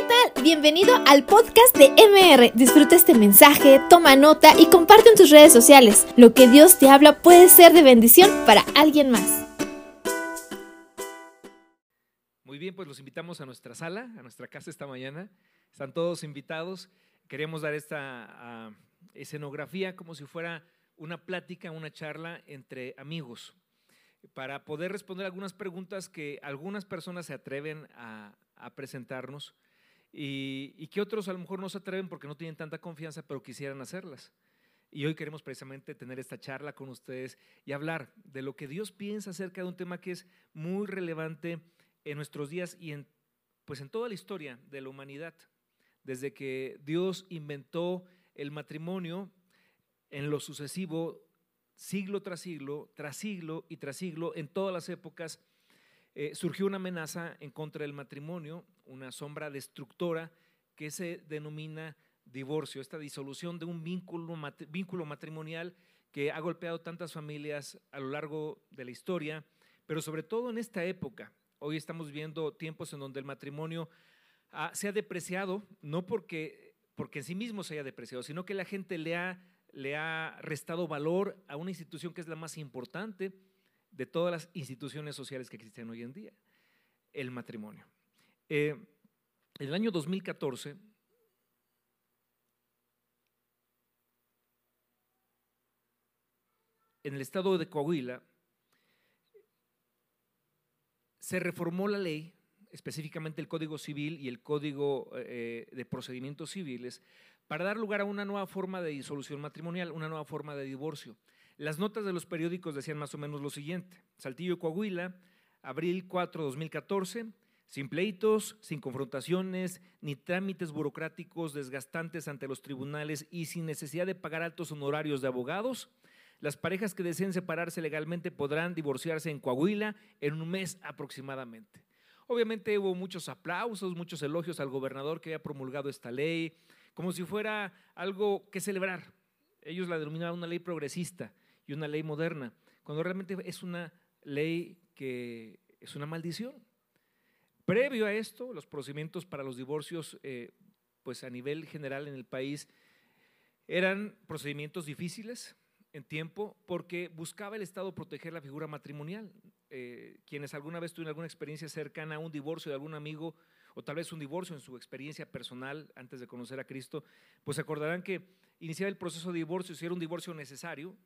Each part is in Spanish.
¿qué tal? Bienvenido al podcast de MR. Disfruta este mensaje, toma nota y comparte en tus redes sociales. Lo que Dios te habla puede ser de bendición para alguien más. Muy bien, pues los invitamos a nuestra sala, a nuestra casa esta mañana. Están todos invitados. Queremos dar esta escenografía como si fuera una plática, una charla entre amigos, para poder responder algunas preguntas que algunas personas se atreven a presentarnos y, que otros a lo mejor no se atreven porque no tienen tanta confianza, pero quisieran hacerlas. Y hoy queremos precisamente tener esta charla con ustedes y hablar de lo que Dios piensa acerca de un tema que es muy relevante en nuestros días y en, pues en toda la historia de la humanidad. Desde que Dios inventó el matrimonio, en lo sucesivo, siglo tras siglo, tras siglo y tras siglo, en todas las épocas, eh, surgió una amenaza en contra del matrimonio, una sombra destructora que se denomina divorcio, esta disolución de un vínculo, vínculo matrimonial que ha golpeado tantas familias a lo largo de la historia, pero sobre todo en esta época. Hoy estamos viendo tiempos en donde el matrimonio se ha depreciado, no porque, porque en sí mismo se haya depreciado, sino que la gente le ha, le ha restado valor a una institución que es la más importante, de todas las instituciones sociales que existen hoy en día, el matrimonio. Eh, en el año 2014, en el estado de Coahuila, se reformó la ley, específicamente el Código Civil y el Código eh, de Procedimientos Civiles, para dar lugar a una nueva forma de disolución matrimonial, una nueva forma de divorcio. Las notas de los periódicos decían más o menos lo siguiente. Saltillo, Coahuila, abril 4, 2014, sin pleitos, sin confrontaciones, ni trámites burocráticos desgastantes ante los tribunales y sin necesidad de pagar altos honorarios de abogados, las parejas que deseen separarse legalmente podrán divorciarse en Coahuila en un mes aproximadamente. Obviamente hubo muchos aplausos, muchos elogios al gobernador que había promulgado esta ley, como si fuera algo que celebrar. Ellos la denominaban una ley progresista y una ley moderna, cuando realmente es una ley que es una maldición. Previo a esto, los procedimientos para los divorcios, eh, pues a nivel general en el país, eran procedimientos difíciles en tiempo porque buscaba el Estado proteger la figura matrimonial. Eh, quienes alguna vez tuvieron alguna experiencia cercana a un divorcio de algún amigo o tal vez un divorcio en su experiencia personal antes de conocer a Cristo, pues acordarán que iniciar el proceso de divorcio, si era un divorcio necesario,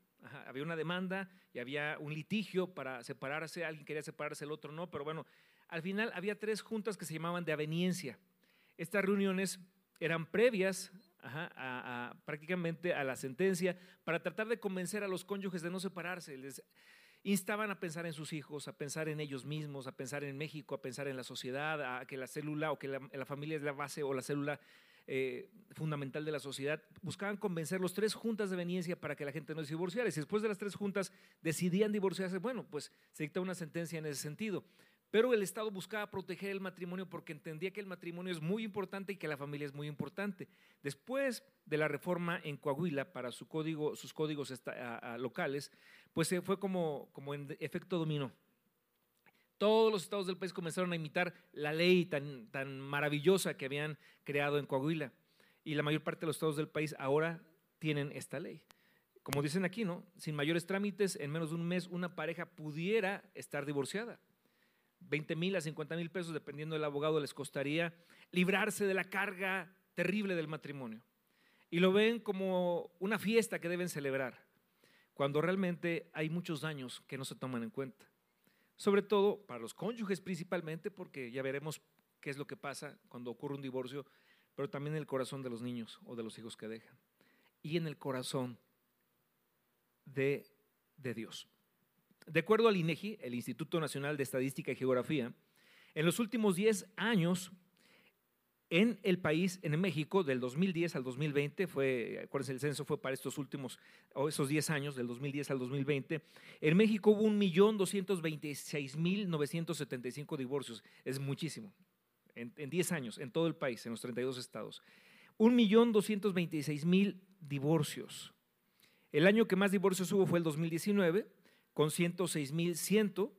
había una demanda y había un litigio para separarse, alguien quería separarse, el otro no, pero bueno, al final había tres juntas que se llamaban de aveniencia. Estas reuniones eran previas prácticamente a la sentencia para tratar de convencer a los cónyuges de no separarse. Les instaban a pensar en sus hijos, a pensar en ellos mismos, a pensar en México, a pensar en la sociedad, a que la célula o que la familia es la base o la célula eh, fundamental de la sociedad, buscaban convencer los tres juntas de veniencia para que la gente no se divorciara. Y después de las tres juntas decidían divorciarse, bueno, pues se dictó una sentencia en ese sentido. Pero el Estado buscaba proteger el matrimonio porque entendía que el matrimonio es muy importante y que la familia es muy importante. Después de la reforma en Coahuila para sus códigos locales, pues fue como, como en efecto dominó. Todos los estados del país comenzaron a imitar la ley tan, tan maravillosa que habían creado en Coahuila. Y la mayor parte de los estados del país ahora tienen esta ley. Como dicen aquí, ¿no? Sin mayores trámites, en menos de un mes una pareja pudiera estar divorciada. 20 mil a 50 mil pesos, dependiendo del abogado, les costaría librarse de la carga terrible del matrimonio. Y lo ven como una fiesta que deben celebrar, cuando realmente hay muchos daños que no se toman en cuenta sobre todo para los cónyuges principalmente, porque ya veremos qué es lo que pasa cuando ocurre un divorcio, pero también en el corazón de los niños o de los hijos que dejan, y en el corazón de, de Dios. De acuerdo al INEGI, el Instituto Nacional de Estadística y Geografía, en los últimos 10 años en el país, en México, del 2010 al 2020, fue, acuérdense, el censo fue para estos últimos, o esos 10 años, del 2010 al 2020, en México hubo 1.226.975 divorcios, es muchísimo, en, en 10 años, en todo el país, en los 32 estados. 1.226.000 divorcios. El año que más divorcios hubo fue el 2019, con 106.100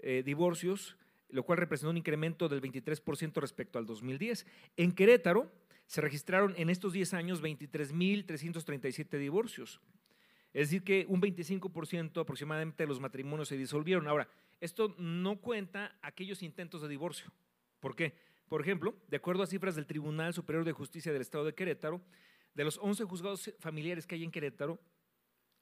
eh, divorcios lo cual representó un incremento del 23% respecto al 2010. En Querétaro se registraron en estos 10 años 23.337 divorcios. Es decir, que un 25% aproximadamente de los matrimonios se disolvieron. Ahora, esto no cuenta aquellos intentos de divorcio. ¿Por qué? Por ejemplo, de acuerdo a cifras del Tribunal Superior de Justicia del Estado de Querétaro, de los 11 juzgados familiares que hay en Querétaro,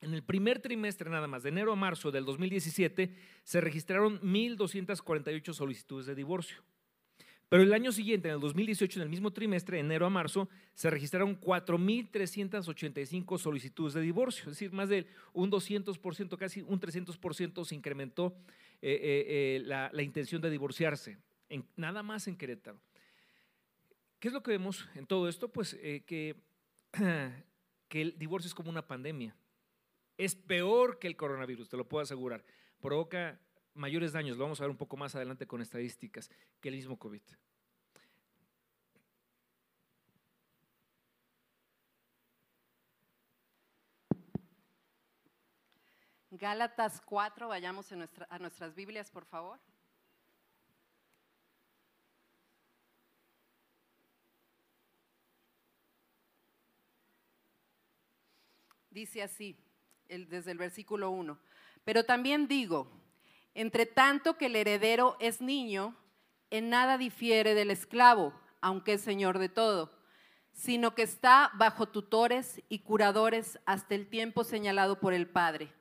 en el primer trimestre nada más, de enero a marzo del 2017, se registraron 1.248 solicitudes de divorcio. Pero el año siguiente, en el 2018, en el mismo trimestre, enero a marzo, se registraron 4.385 solicitudes de divorcio, es decir, más de un 200%, casi un 300% se incrementó eh, eh, eh, la, intención de divorciarse, nada más en Querétaro. ¿Qué es lo que vemos en todo esto? Pues que el divorcio es como una pandemia. Es peor que el coronavirus, te lo puedo asegurar. Provoca mayores daños, lo vamos a ver un poco más adelante con estadísticas, que el mismo COVID. Gálatas 4, vayamos a nuestras Biblias, por favor. Dice así, desde el versículo 1. Pero también digo, entre tanto que el heredero es niño, en nada difiere del esclavo, aunque es señor de todo, sino que está bajo tutores y curadores hasta el tiempo señalado por el Padre.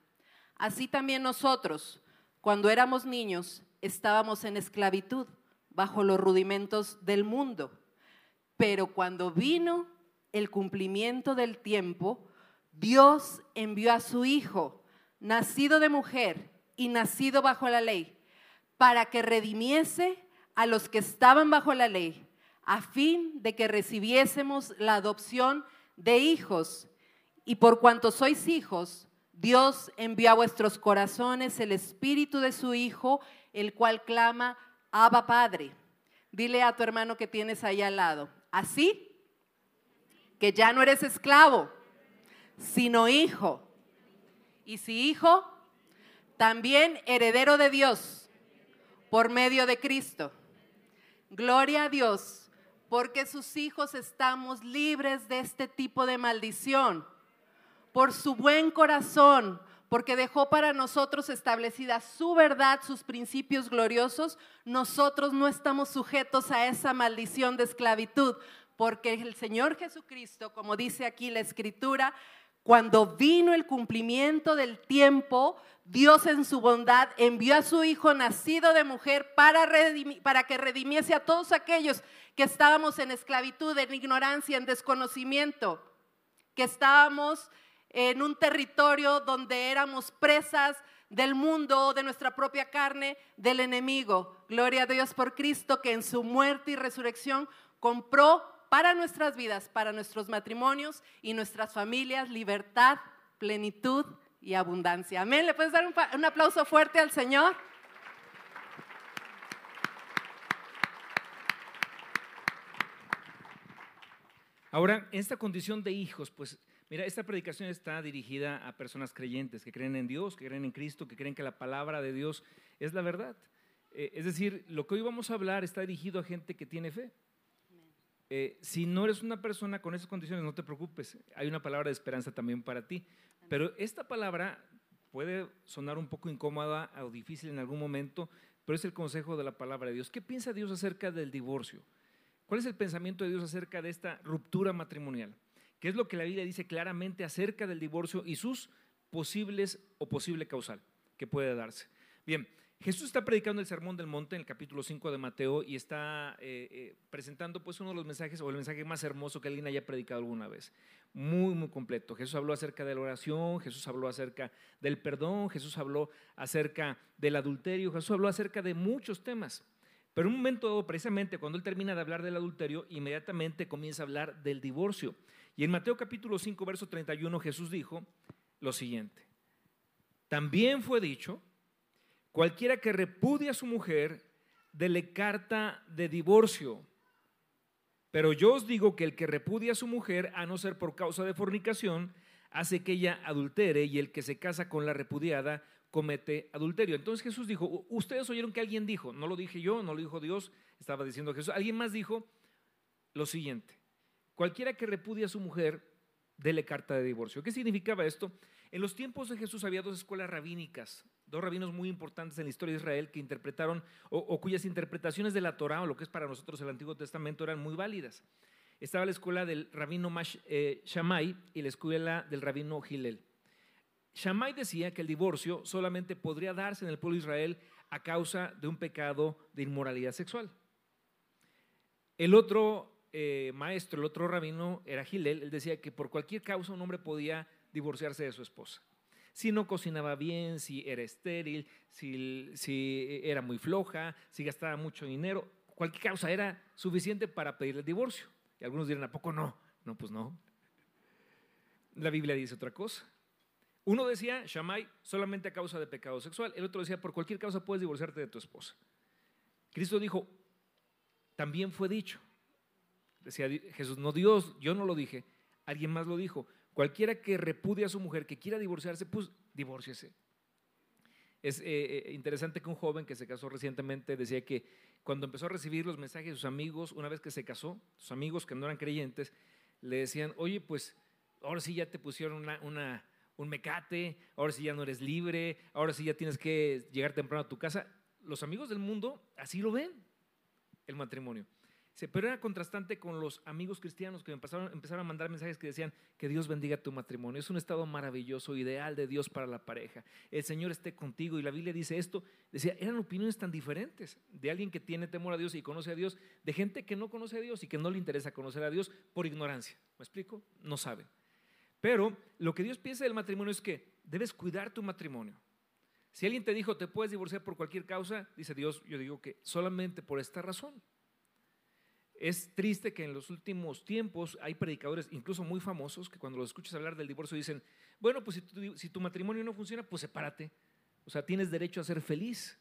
Así también nosotros, cuando éramos niños, estábamos en esclavitud, bajo los rudimentos del mundo. Pero cuando vino el cumplimiento del tiempo, Dios envió a su Hijo, nacido de mujer y nacido bajo la ley, para que redimiese a los que estaban bajo la ley, a fin de que recibiésemos la adopción de hijos. Y por cuanto sois hijos, Dios envió a vuestros corazones el espíritu de su Hijo, el cual clama, Abba Padre. Dile a tu hermano que tienes ahí al lado, así que ya no eres esclavo sino hijo. Y si hijo, también heredero de Dios por medio de Cristo. Gloria a Dios, porque sus hijos estamos libres de este tipo de maldición. Por su buen corazón, porque dejó para nosotros establecida su verdad, sus principios gloriosos, nosotros no estamos sujetos a esa maldición de esclavitud, porque el Señor Jesucristo, como dice aquí la Escritura, cuando vino el cumplimiento del tiempo, Dios en su bondad envió a su Hijo nacido de mujer para, que redimiese a todos aquellos que estábamos en esclavitud, en ignorancia, en desconocimiento, que estábamos en un territorio donde éramos presas del mundo, de nuestra propia carne, del enemigo. Gloria a Dios por Cristo que en su muerte y resurrección compró para nuestras vidas, para nuestros matrimonios y nuestras familias, libertad, plenitud y abundancia. Amén. ¿Le puedes dar un, aplauso fuerte al Señor? Ahora, esta condición de hijos, pues mira, esta predicación está dirigida a personas creyentes que creen en Dios, que creen en Cristo, que creen que la palabra de Dios es la verdad. Eh, es decir, lo que hoy vamos a hablar está dirigido a gente que tiene fe. Eh, si no eres una persona con esas condiciones, no te preocupes, hay una palabra de esperanza también para ti. Pero esta palabra puede sonar un poco incómoda o difícil en algún momento, pero es el consejo de la palabra de Dios. ¿Qué piensa Dios acerca del divorcio? ¿Cuál es el pensamiento de Dios acerca de esta ruptura matrimonial? ¿Qué es lo que la Biblia dice claramente acerca del divorcio y sus posibles o posible causal que puede darse? Bien, Jesús está predicando el Sermón del Monte en el capítulo 5 de Mateo y está eh, eh, presentando pues uno de los mensajes o el mensaje más hermoso que alguien haya predicado alguna vez. Muy, muy completo. Jesús habló acerca de la oración, Jesús habló acerca del perdón, Jesús habló acerca del adulterio, Jesús habló acerca de muchos temas. Pero en un momento, precisamente cuando él termina de hablar del adulterio, inmediatamente comienza a hablar del divorcio. Y en Mateo capítulo 5, verso 31, Jesús dijo lo siguiente. También fue dicho, Cualquiera que repudie a su mujer, dele carta de divorcio. Pero yo os digo que el que repudia a su mujer, a no ser por causa de fornicación, hace que ella adultere y el que se casa con la repudiada comete adulterio. Entonces Jesús dijo, ustedes oyeron que alguien dijo, no lo dije yo, no lo dijo Dios, estaba diciendo Jesús, alguien más dijo lo siguiente, cualquiera que repudie a su mujer, dele carta de divorcio. ¿Qué significaba esto? En los tiempos de Jesús había dos escuelas rabínicas, dos rabinos muy importantes en la historia de Israel que interpretaron o, cuyas interpretaciones de la Torah o lo que es para nosotros el Antiguo Testamento eran muy válidas. Estaba la escuela del rabino eh, Shammai y la escuela del rabino Gilel. Shammai decía que el divorcio solamente podría darse en el pueblo de Israel a causa de un pecado de inmoralidad sexual. El otro eh, maestro, el otro rabino era Gilel, él decía que por cualquier causa un hombre podía divorciarse de su esposa. Si no cocinaba bien, si era estéril, si, si era muy floja, si gastaba mucho dinero, cualquier causa era suficiente para pedirle el divorcio. Y algunos dirán, ¿a poco no? No, pues no. La Biblia dice otra cosa. Uno decía, Shammai, solamente a causa de pecado sexual. El otro decía, por cualquier causa puedes divorciarte de tu esposa. Cristo dijo, también fue dicho. Decía Jesús, no Dios, yo no lo dije, alguien más lo dijo. Cualquiera que repudie a su mujer, que quiera divorciarse, pues divórciese. Es eh, eh, interesante que un joven que se casó recientemente decía que cuando empezó a recibir los mensajes de sus amigos, una vez que se casó, sus amigos que no eran creyentes, le decían, oye, pues ahora sí ya te pusieron una, una un mecate, ahora sí ya no eres libre, ahora sí ya tienes que llegar temprano a tu casa. Los amigos del mundo así lo ven, el matrimonio. Pero era contrastante con los amigos cristianos que empezaron, empezaron a mandar mensajes que decían que Dios bendiga tu matrimonio. Es un estado maravilloso, ideal de Dios para la pareja. El Señor esté contigo. Y la Biblia dice esto. Decía, eran opiniones tan diferentes de alguien que tiene temor a Dios y conoce a Dios, de gente que no conoce a Dios y que no le interesa conocer a Dios por ignorancia. ¿Me explico? No sabe. Pero lo que Dios piensa del matrimonio es que debes cuidar tu matrimonio. Si alguien te dijo, te puedes divorciar por cualquier causa, dice Dios, yo digo que solamente por esta razón. Es triste que en los últimos tiempos hay predicadores, incluso muy famosos, que cuando los escuchas hablar del divorcio dicen, bueno, pues si tu, si tu matrimonio no funciona, pues sepárate. O sea, tienes derecho a ser feliz.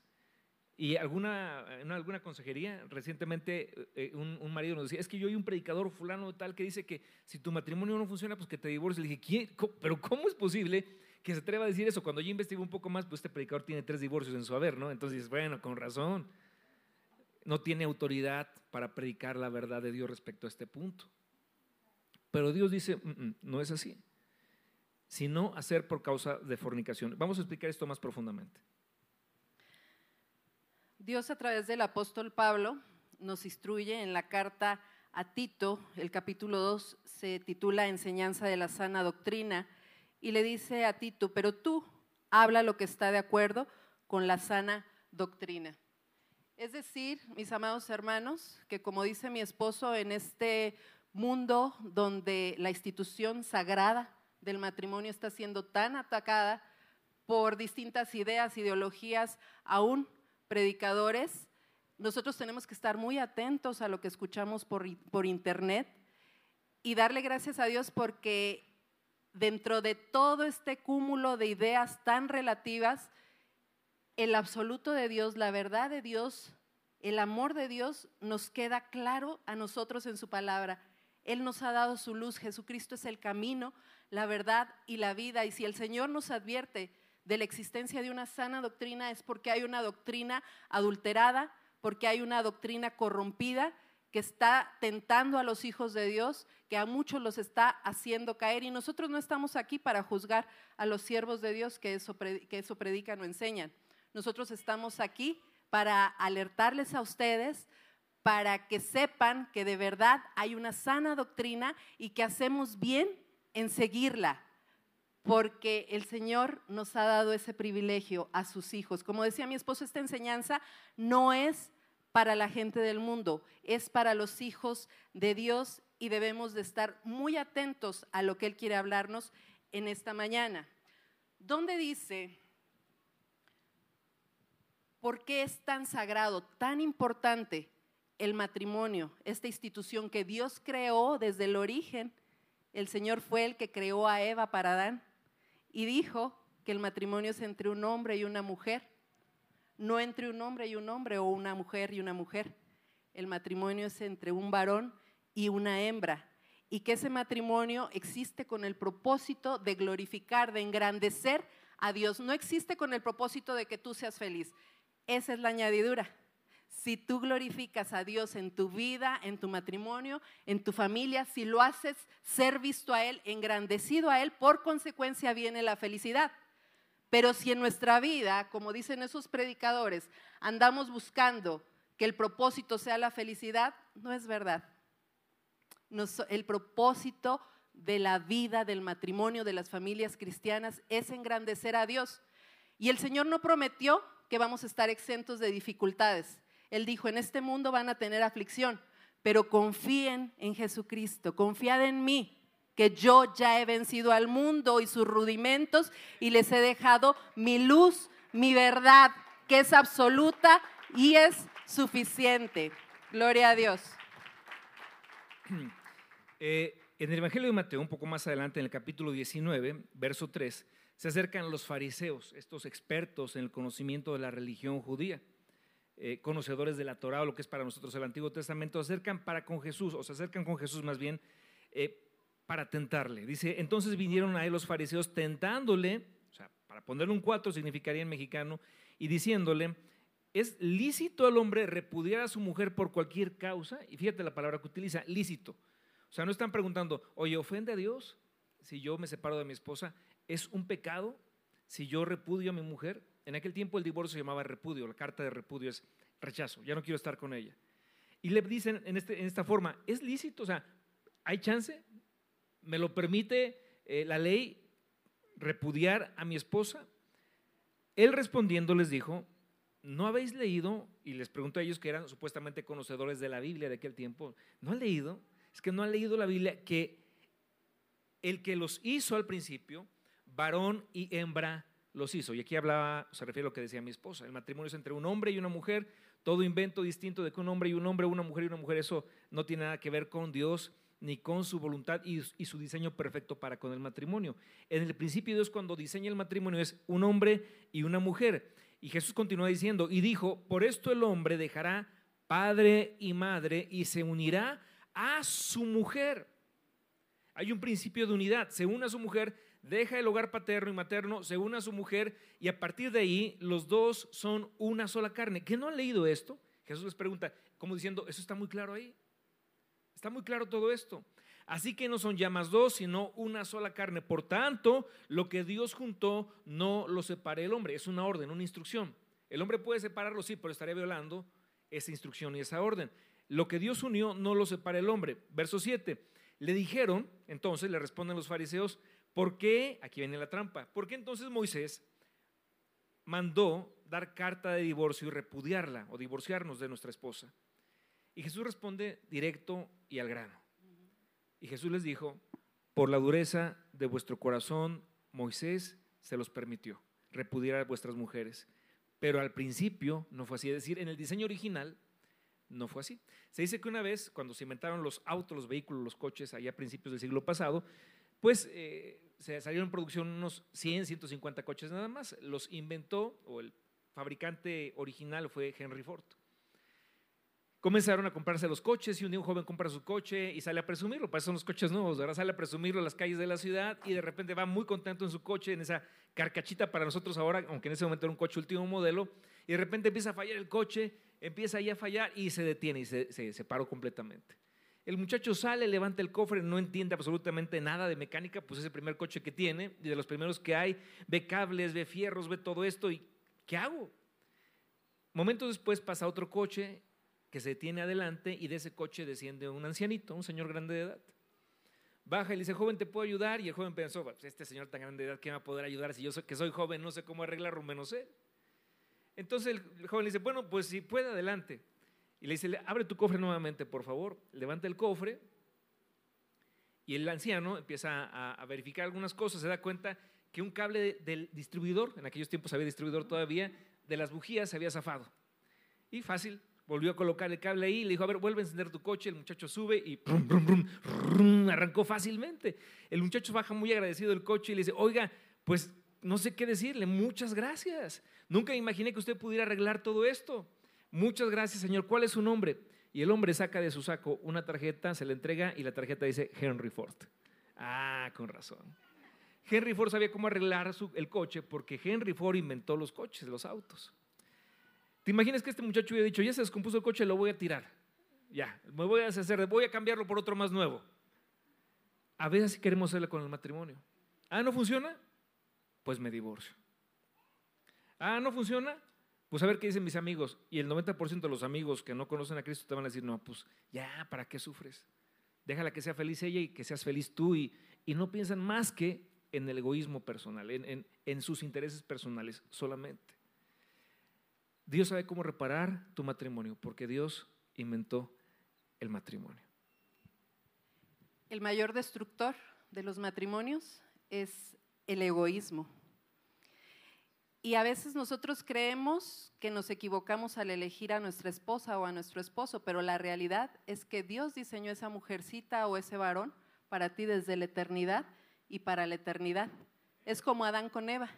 Y alguna, en alguna consejería, recientemente eh, un, marido nos decía, es que yo hay un predicador fulano tal que dice que si tu matrimonio no funciona, pues que te divorcies. Le dije, ¿quién? ¿Pero cómo es posible que se atreva a decir eso? Cuando yo investigué un poco más, pues este predicador tiene tres divorcios en su haber, ¿no? Entonces, bueno, con razón. No tiene autoridad para predicar la verdad de Dios respecto a este punto. Pero Dios dice, mm, mm, no es así, sino hacer por causa de fornicación. Vamos a explicar esto más profundamente. Dios a través del apóstol Pablo nos instruye en la carta a Tito, el capítulo 2 se titula Enseñanza de la sana doctrina, y le dice a Tito, pero tú habla lo que está de acuerdo con la sana doctrina. Es decir, mis amados hermanos, que como dice mi esposo, en este mundo donde la institución sagrada del matrimonio está siendo tan atacada por distintas ideas, ideologías, aún predicadores, nosotros tenemos que estar muy atentos a lo que escuchamos por, por internet y darle gracias a Dios porque dentro de todo este cúmulo de ideas tan relativas, el absoluto de Dios, la verdad de Dios, el amor de Dios nos queda claro a nosotros en su palabra. Él nos ha dado su luz, Jesucristo es el camino, la verdad y la vida. Y si el Señor nos advierte de la existencia de una sana doctrina es porque hay una doctrina adulterada, porque hay una doctrina corrompida que está tentando a los hijos de Dios, que a muchos los está haciendo caer. Y nosotros no estamos aquí para juzgar a los siervos de Dios que eso, que eso predican o enseñan. Nosotros estamos aquí para alertarles a ustedes, para que sepan que de verdad hay una sana doctrina y que hacemos bien en seguirla porque el Señor nos ha dado ese privilegio a sus hijos. Como decía mi esposo, esta enseñanza no es para la gente del mundo, es para los hijos de Dios y debemos de estar muy atentos a lo que Él quiere hablarnos en esta mañana. ¿Dónde dice por qué es tan sagrado, tan importante el matrimonio, esta institución que Dios creó desde el origen? El Señor fue el que creó a Eva para Adán y dijo que el matrimonio es entre un hombre y una mujer, no entre un hombre y un hombre o una mujer y una mujer. El matrimonio es entre un varón y una hembra y que ese matrimonio existe con el propósito de glorificar, de engrandecer a Dios no existe con el propósito de que tú seas feliz. Esa es la añadidura. Si tú glorificas a Dios en tu vida, en tu matrimonio, en tu familia, si lo haces ser visto a Él, engrandecido a Él, por consecuencia viene la felicidad. Pero si en nuestra vida, como dicen esos predicadores, andamos buscando que el propósito sea la felicidad, no es verdad. el propósito de la vida, del matrimonio, de las familias cristianas es engrandecer a Dios. Y el Señor no prometió que vamos a estar exentos de dificultades. Él dijo, en este mundo van a tener aflicción, pero confíen en Jesucristo, confiad en mí, que yo ya he vencido al mundo y sus rudimentos y les he dejado mi luz, mi verdad, que es absoluta y es suficiente. Gloria a Dios. Eh, en el Evangelio de Mateo, un poco más adelante, en el capítulo 19, verso 3, se acercan los fariseos, estos expertos en el conocimiento de la religión judía, eh, conocedores de la Torah o lo que es para nosotros el Antiguo Testamento, acercan para con Jesús, o se acercan con Jesús más bien eh, para tentarle. Dice, entonces vinieron a él los fariseos tentándole, o sea, para ponerle un cuatro significaría en mexicano, y diciéndole, ¿es lícito al hombre repudiar a su mujer por cualquier causa? Y fíjate la palabra que utiliza, lícito. O sea, no están preguntando, oye, ¿ofende a Dios si yo me separo de mi esposa? ¿Es un pecado si yo repudio a mi mujer? En aquel tiempo el divorcio se llamaba repudio, la carta de repudio es rechazo, ya no quiero estar con ella. Y le dicen en, este, esta forma, ¿es lícito? O sea, ¿hay chance? ¿Me lo permite eh, la ley repudiar a mi esposa? Él respondiendo les dijo, ¿no habéis leído? Y les pregunto a ellos que eran supuestamente conocedores de la Biblia de aquel tiempo, ¿no han leído es que no han leído la Biblia que el que los hizo al principio, varón y hembra los hizo. Y aquí hablaba, se refiere a lo que decía mi esposa, el matrimonio es entre un hombre y una mujer, todo invento distinto de que un hombre y un hombre, una mujer y una mujer, eso no tiene nada que ver con Dios ni con su voluntad y, y, su diseño perfecto para con el matrimonio. En el principio Dios cuando diseña el matrimonio es un hombre y una mujer. Y Jesús continúa diciendo, y dijo, por esto el hombre dejará padre y madre y se unirá a su mujer. Hay un principio de unidad. Se une a su mujer, deja el hogar paterno y materno, se une a su mujer y a partir de ahí los dos son una sola carne. ¿Qué no han leído esto? Jesús les pregunta, como diciendo, eso está muy claro ahí. Está muy claro todo esto. Así que no son ya más dos, sino una sola carne. Por tanto, lo que Dios juntó no lo separe el hombre. Es una orden, una instrucción. El hombre puede separarlo, sí, pero estaría violando esa instrucción y esa orden. Lo que Dios unió no lo separa el hombre. Verso 7. Le dijeron, entonces le responden los fariseos, ¿por qué? Aquí viene la trampa. ¿Por qué entonces Moisés mandó dar carta de divorcio y repudiarla o divorciarnos de nuestra esposa? Y Jesús responde directo y al grano. Y Jesús les dijo, por la dureza de vuestro corazón, Moisés se los permitió, repudiar a vuestras mujeres. Pero al principio no fue así. Es decir, en el diseño original, no fue así. Se dice que una vez, cuando se inventaron los autos, los vehículos, los coches, allá a principios del siglo pasado, pues eh, se salieron en producción unos 100, 150 coches nada más. Los inventó, o el fabricante original fue Henry Ford. Comenzaron a comprarse los coches y un día joven compra su coche y sale a presumirlo. Para eso son los coches nuevos, ahora sale a presumirlo en las calles de la ciudad y de repente va muy contento en su coche, en esa carcachita para nosotros ahora, aunque en ese momento era un coche último modelo, y de repente empieza a fallar el coche empieza ahí a fallar y se detiene y se, se paró completamente. El muchacho sale, levanta el cofre, no entiende absolutamente nada de mecánica, pues es el primer coche que tiene y de los primeros que hay, ve cables, ve fierros, ve todo esto y ¿qué hago? Momentos después pasa otro coche que se detiene adelante y de ese coche desciende un ancianito, un señor grande de edad. Baja y le dice, joven, ¿te puedo ayudar? Y el joven pensó, pues este señor tan grande de edad, ¿qué me va a poder ayudar si yo soy, que soy joven, no sé cómo arreglar un menos él? Entonces el joven le dice, bueno, pues si puede, adelante. Y le dice, abre tu cofre nuevamente, por favor. Levanta el cofre. Y el anciano empieza a, verificar algunas cosas. Se da cuenta que un cable del distribuidor, en aquellos tiempos había distribuidor todavía, de las bujías se había zafado. Y fácil, volvió a colocar el cable ahí, le dijo, a ver, vuelve a encender tu coche, el muchacho sube y arrancó fácilmente. El muchacho baja muy agradecido del coche y le dice, oiga, pues no sé qué decirle, muchas gracias. Nunca imaginé que usted pudiera arreglar todo esto. Muchas gracias, Señor. ¿Cuál es su nombre? Y el hombre saca de su saco una tarjeta, se le entrega y la tarjeta dice Henry Ford. Ah, con razón. Henry Ford sabía cómo arreglar el coche porque Henry Ford inventó los coches, los autos. ¿Te imaginas que este muchacho hubiera dicho, ya se descompuso el coche, lo voy a tirar? Ya, me voy a deshacer, voy a cambiarlo por otro más nuevo. A veces queremos hacerlo con el matrimonio. Ah, ¿no funciona? Pues me divorcio. Ah, ¿no funciona? Pues a ver qué dicen mis amigos. Y el 90% de los amigos que no conocen a Cristo te van a decir, no, pues ya, ¿para qué sufres? Déjala que sea feliz ella y que seas feliz tú. Y, y no piensan más que en el egoísmo personal, en, sus intereses personales solamente. Dios sabe cómo reparar tu matrimonio, porque Dios inventó el matrimonio. El mayor destructor de los matrimonios es el egoísmo. Y a veces nosotros creemos que nos equivocamos al elegir a nuestra esposa o a nuestro esposo, pero la realidad es que Dios diseñó esa mujercita o ese varón para ti desde la eternidad y para la eternidad. Es como Adán con Eva.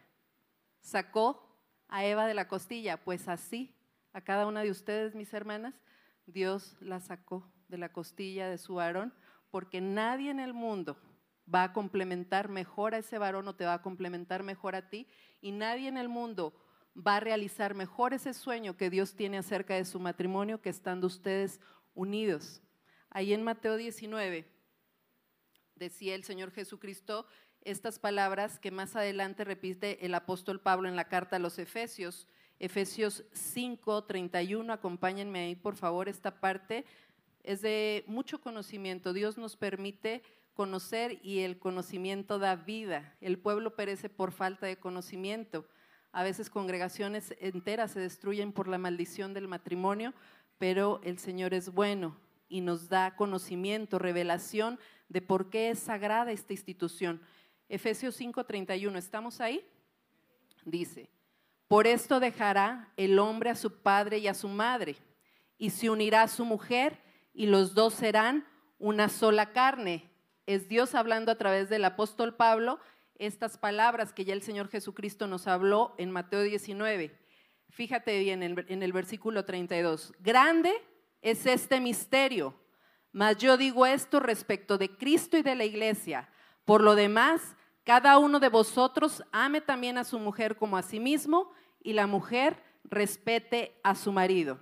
Sacó a Eva de la costilla, pues así, a cada una de ustedes, mis hermanas, Dios la sacó de la costilla de su varón, porque nadie en el mundo va a complementar mejor a ese varón o te va a complementar mejor a ti, y nadie en el mundo va a realizar mejor ese sueño que Dios tiene acerca de su matrimonio que estando ustedes unidos. Ahí en Mateo 19, decía el Señor Jesucristo estas palabras que más adelante repite el apóstol Pablo en la carta a los Efesios. Efesios 5, 31, acompáñenme ahí por favor, esta parte es de mucho conocimiento. Dios nos permite conocer y el conocimiento da vida. El pueblo perece por falta de conocimiento. A veces congregaciones enteras se destruyen por la maldición del matrimonio, pero el Señor es bueno y nos da conocimiento, revelación de por qué es sagrada esta institución. Efesios 5:31, ¿estamos ahí? Dice, por esto dejará el hombre a su padre y a su madre, y se unirá a su mujer, y los dos serán una sola carne. Es Dios hablando a través del apóstol Pablo estas palabras que ya el Señor Jesucristo nos habló en Mateo 19. Fíjate bien en el versículo 32. Grande es este misterio mas yo digo esto respecto de Cristo y de la iglesia. Por lo demás, cada uno de vosotros ame también a su mujer como a sí mismo y la mujer respete a su marido.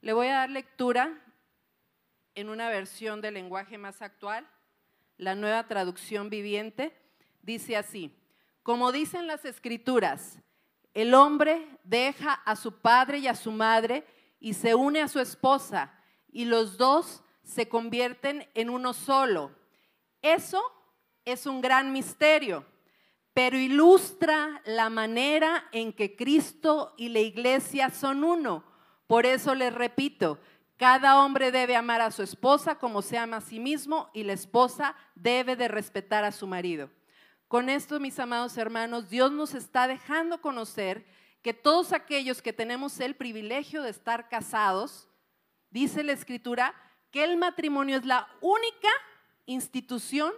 Le voy a dar lectura en una versión del lenguaje más actual, la nueva traducción viviente. Dice así, como dicen las escrituras, el hombre deja a su padre y a su madre y se une a su esposa y los dos se convierten en uno solo. Eso es un gran misterio, pero ilustra la manera en que Cristo y la iglesia son uno. Por eso les repito, cada hombre debe amar a su esposa como se ama a sí mismo y la esposa debe de respetar a su marido. Con esto, mis amados hermanos, Dios nos está dejando conocer que todos aquellos que tenemos el privilegio de estar casados, dice la escritura, que el matrimonio es la única institución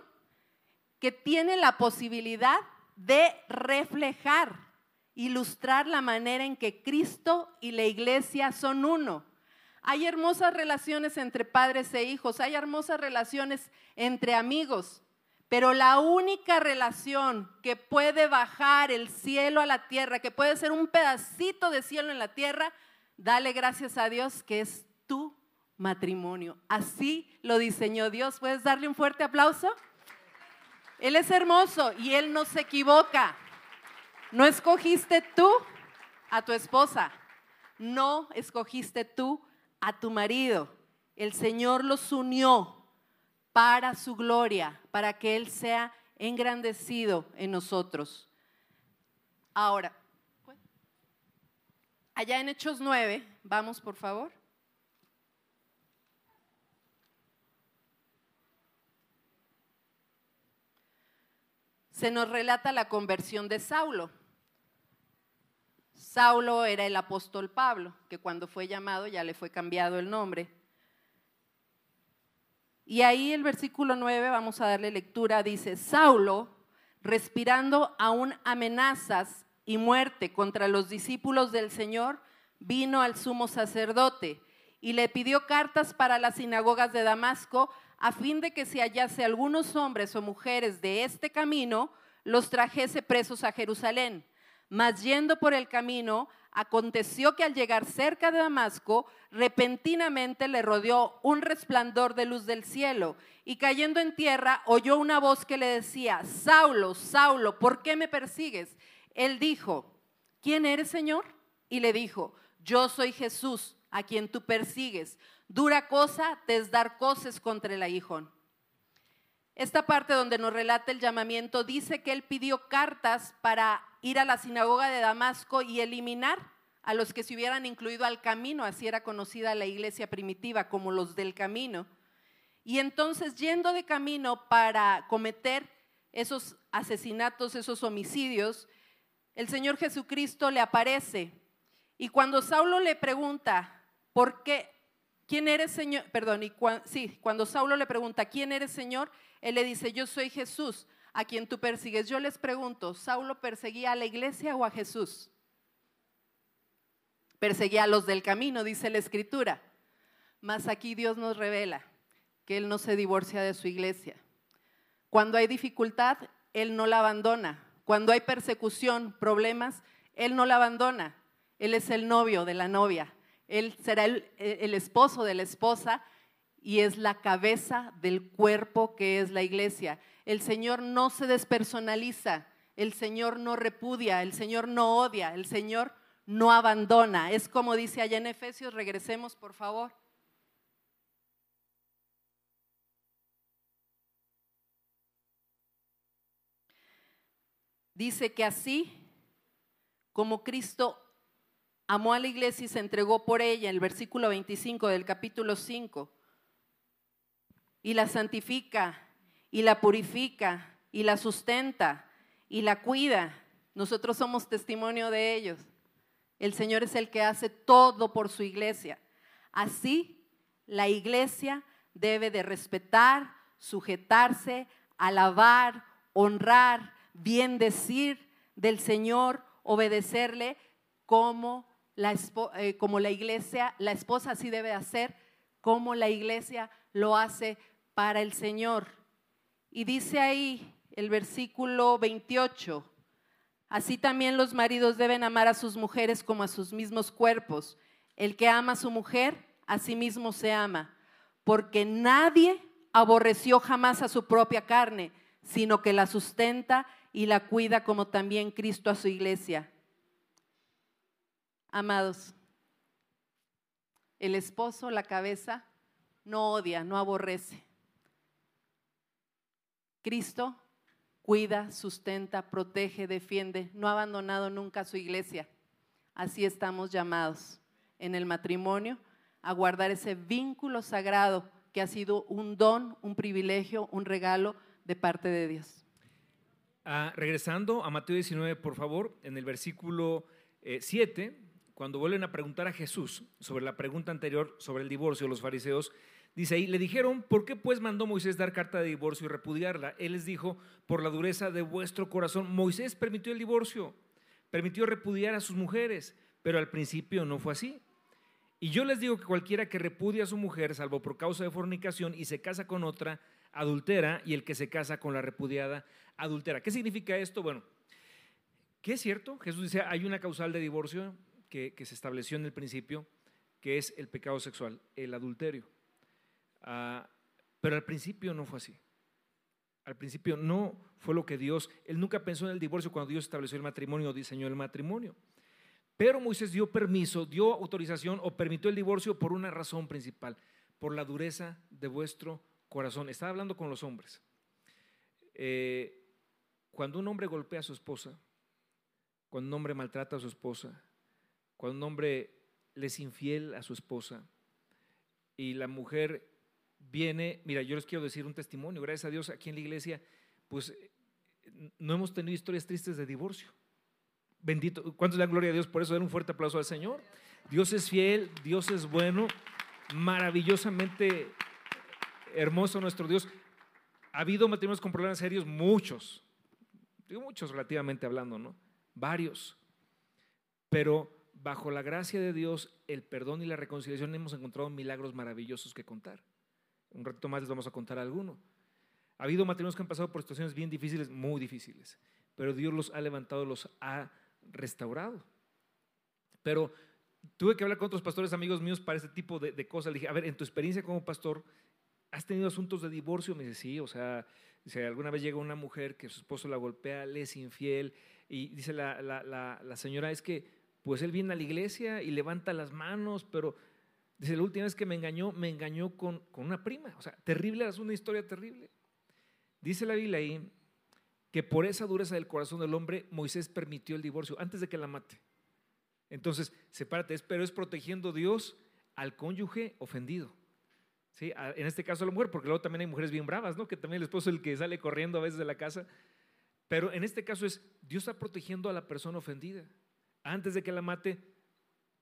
que tiene la posibilidad de reflejar, ilustrar la manera en que Cristo y la iglesia son uno. Hay hermosas relaciones entre padres e hijos, hay hermosas relaciones entre amigos, pero la única relación que puede bajar el cielo a la tierra, que puede ser un pedacito de cielo en la tierra, dale gracias a Dios que es tú matrimonio. Así lo diseñó Dios. ¿Puedes darle un fuerte aplauso? Él es hermoso y Él no se equivoca. No escogiste tú a tu esposa, no escogiste tú a tu marido. El Señor los unió para su gloria, para que Él sea engrandecido en nosotros. Ahora, allá en Hechos 9, vamos por favor. se nos relata la conversión de Saulo. Saulo era el apóstol Pablo, que cuando fue llamado ya le fue cambiado el nombre. Y ahí el versículo 9, vamos a darle lectura, dice, Saulo, respirando aún amenazas y muerte contra los discípulos del Señor, vino al sumo sacerdote y le pidió cartas para las sinagogas de Damasco a fin de que si hallase algunos hombres o mujeres de este camino, los trajese presos a Jerusalén. Mas yendo por el camino, aconteció que al llegar cerca de Damasco, repentinamente le rodeó un resplandor de luz del cielo, y cayendo en tierra, oyó una voz que le decía, Saulo, Saulo, ¿por qué me persigues? Él dijo, ¿quién eres, Señor? Y le dijo, yo soy Jesús, a quien tú persigues. Dura cosa te es dar cosas contra el aguijón. Esta parte donde nos relata el llamamiento dice que él pidió cartas para ir a la sinagoga de Damasco y eliminar a los que se hubieran incluido al camino, así era conocida la iglesia primitiva como los del camino. Y entonces yendo de camino para cometer esos asesinatos, esos homicidios, el Señor Jesucristo le aparece. Y cuando Saulo le pregunta, ¿por qué? ¿Quién eres Señor? Perdón, y sí, cuando Saulo le pregunta, ¿quién eres Señor? Él le dice, yo soy Jesús, a quien tú persigues. Yo les pregunto, ¿Saulo perseguía a la iglesia o a Jesús? Perseguía a los del camino, dice la escritura. Mas aquí Dios nos revela que Él no se divorcia de su iglesia. Cuando hay dificultad, Él no la abandona. Cuando hay persecución, problemas, Él no la abandona. Él es el novio de la novia. Él será el, el esposo de la esposa y es la cabeza del cuerpo que es la iglesia. El Señor no se despersonaliza, el Señor no repudia, el Señor no odia, el Señor no abandona. Es como dice allá en Efesios, regresemos por favor. Dice que así como Cristo amó a la iglesia y se entregó por ella, el versículo 25 del capítulo 5, y la santifica y la purifica y la sustenta y la cuida. Nosotros somos testimonio de ellos. El Señor es el que hace todo por su iglesia. Así, la iglesia debe de respetar, sujetarse, alabar, honrar, bien decir del Señor, obedecerle como la, eh, como la iglesia, la esposa así debe hacer, como la iglesia lo hace para el Señor. Y dice ahí el versículo 28, así también los maridos deben amar a sus mujeres como a sus mismos cuerpos. El que ama a su mujer, a sí mismo se ama, porque nadie aborreció jamás a su propia carne, sino que la sustenta y la cuida como también Cristo a su iglesia. Amados, el esposo, la cabeza, no odia, no aborrece. Cristo cuida, sustenta, protege, defiende, no ha abandonado nunca su iglesia. Así estamos llamados en el matrimonio a guardar ese vínculo sagrado que ha sido un don, un privilegio, un regalo de parte de Dios. Ah, regresando a Mateo 19, por favor, en el versículo 7, eh, cuando vuelven a preguntar a Jesús sobre la pregunta anterior sobre el divorcio, los fariseos Dice ahí, le dijeron, ¿por qué pues mandó Moisés dar carta de divorcio y repudiarla? Él les dijo, por la dureza de vuestro corazón. Moisés permitió el divorcio, permitió repudiar a sus mujeres, pero al principio no fue así. Y yo les digo que cualquiera que repudia a su mujer, salvo por causa de fornicación, y se casa con otra, adultera, y el que se casa con la repudiada, adultera. ¿Qué significa esto? Bueno, ¿qué es cierto? Jesús dice, hay una causal de divorcio que, que se estableció en el principio, que es el pecado sexual, el adulterio. Ah, pero al principio no fue así. Al principio no fue lo que Dios, él nunca pensó en el divorcio cuando Dios estableció el matrimonio, diseñó el matrimonio. Pero Moisés dio permiso, dio autorización o permitió el divorcio por una razón principal, por la dureza de vuestro corazón. Estaba hablando con los hombres. Eh, cuando un hombre golpea a su esposa, cuando un hombre maltrata a su esposa, cuando un hombre le es infiel a su esposa y la mujer viene, mira, yo les quiero decir un testimonio, gracias a Dios aquí en la iglesia, pues no hemos tenido historias tristes de divorcio. Bendito, ¿cuántos le dan gloria a Dios por eso? Den un fuerte aplauso al Señor. Dios es fiel, Dios es bueno, maravillosamente hermoso nuestro Dios. Ha habido matrimonios con problemas serios, muchos, digo muchos relativamente hablando, ¿no? Varios. Pero bajo la gracia de Dios, el perdón y la reconciliación hemos encontrado milagros maravillosos que contar. Un rato más les vamos a contar alguno. Ha habido matrimonios que han pasado por situaciones bien difíciles, muy difíciles, pero Dios los ha levantado, los ha restaurado. Pero tuve que hablar con otros pastores amigos míos para este tipo de, cosas. Le dije, a ver, en tu experiencia como pastor, ¿has tenido asuntos de divorcio? Me dice, sí, o sea, dice, alguna vez llega una mujer que su esposo la golpea, le es infiel, y dice la, la señora, es que pues él viene a la iglesia y levanta las manos, pero dice, la última vez que me engañó, me engañó con, con una prima. O sea, terrible, es una historia terrible. Dice la Biblia ahí que por esa dureza del corazón del hombre, Moisés permitió el divorcio antes de que la mate. Entonces, sepárate, pero es protegiendo Dios al cónyuge ofendido. ¿Sí? En este caso a la mujer, porque luego también hay mujeres bien bravas, ¿no? Que también el esposo es el que sale corriendo a veces de la casa. Pero en este caso es, Dios está protegiendo a la persona ofendida antes de que la mate,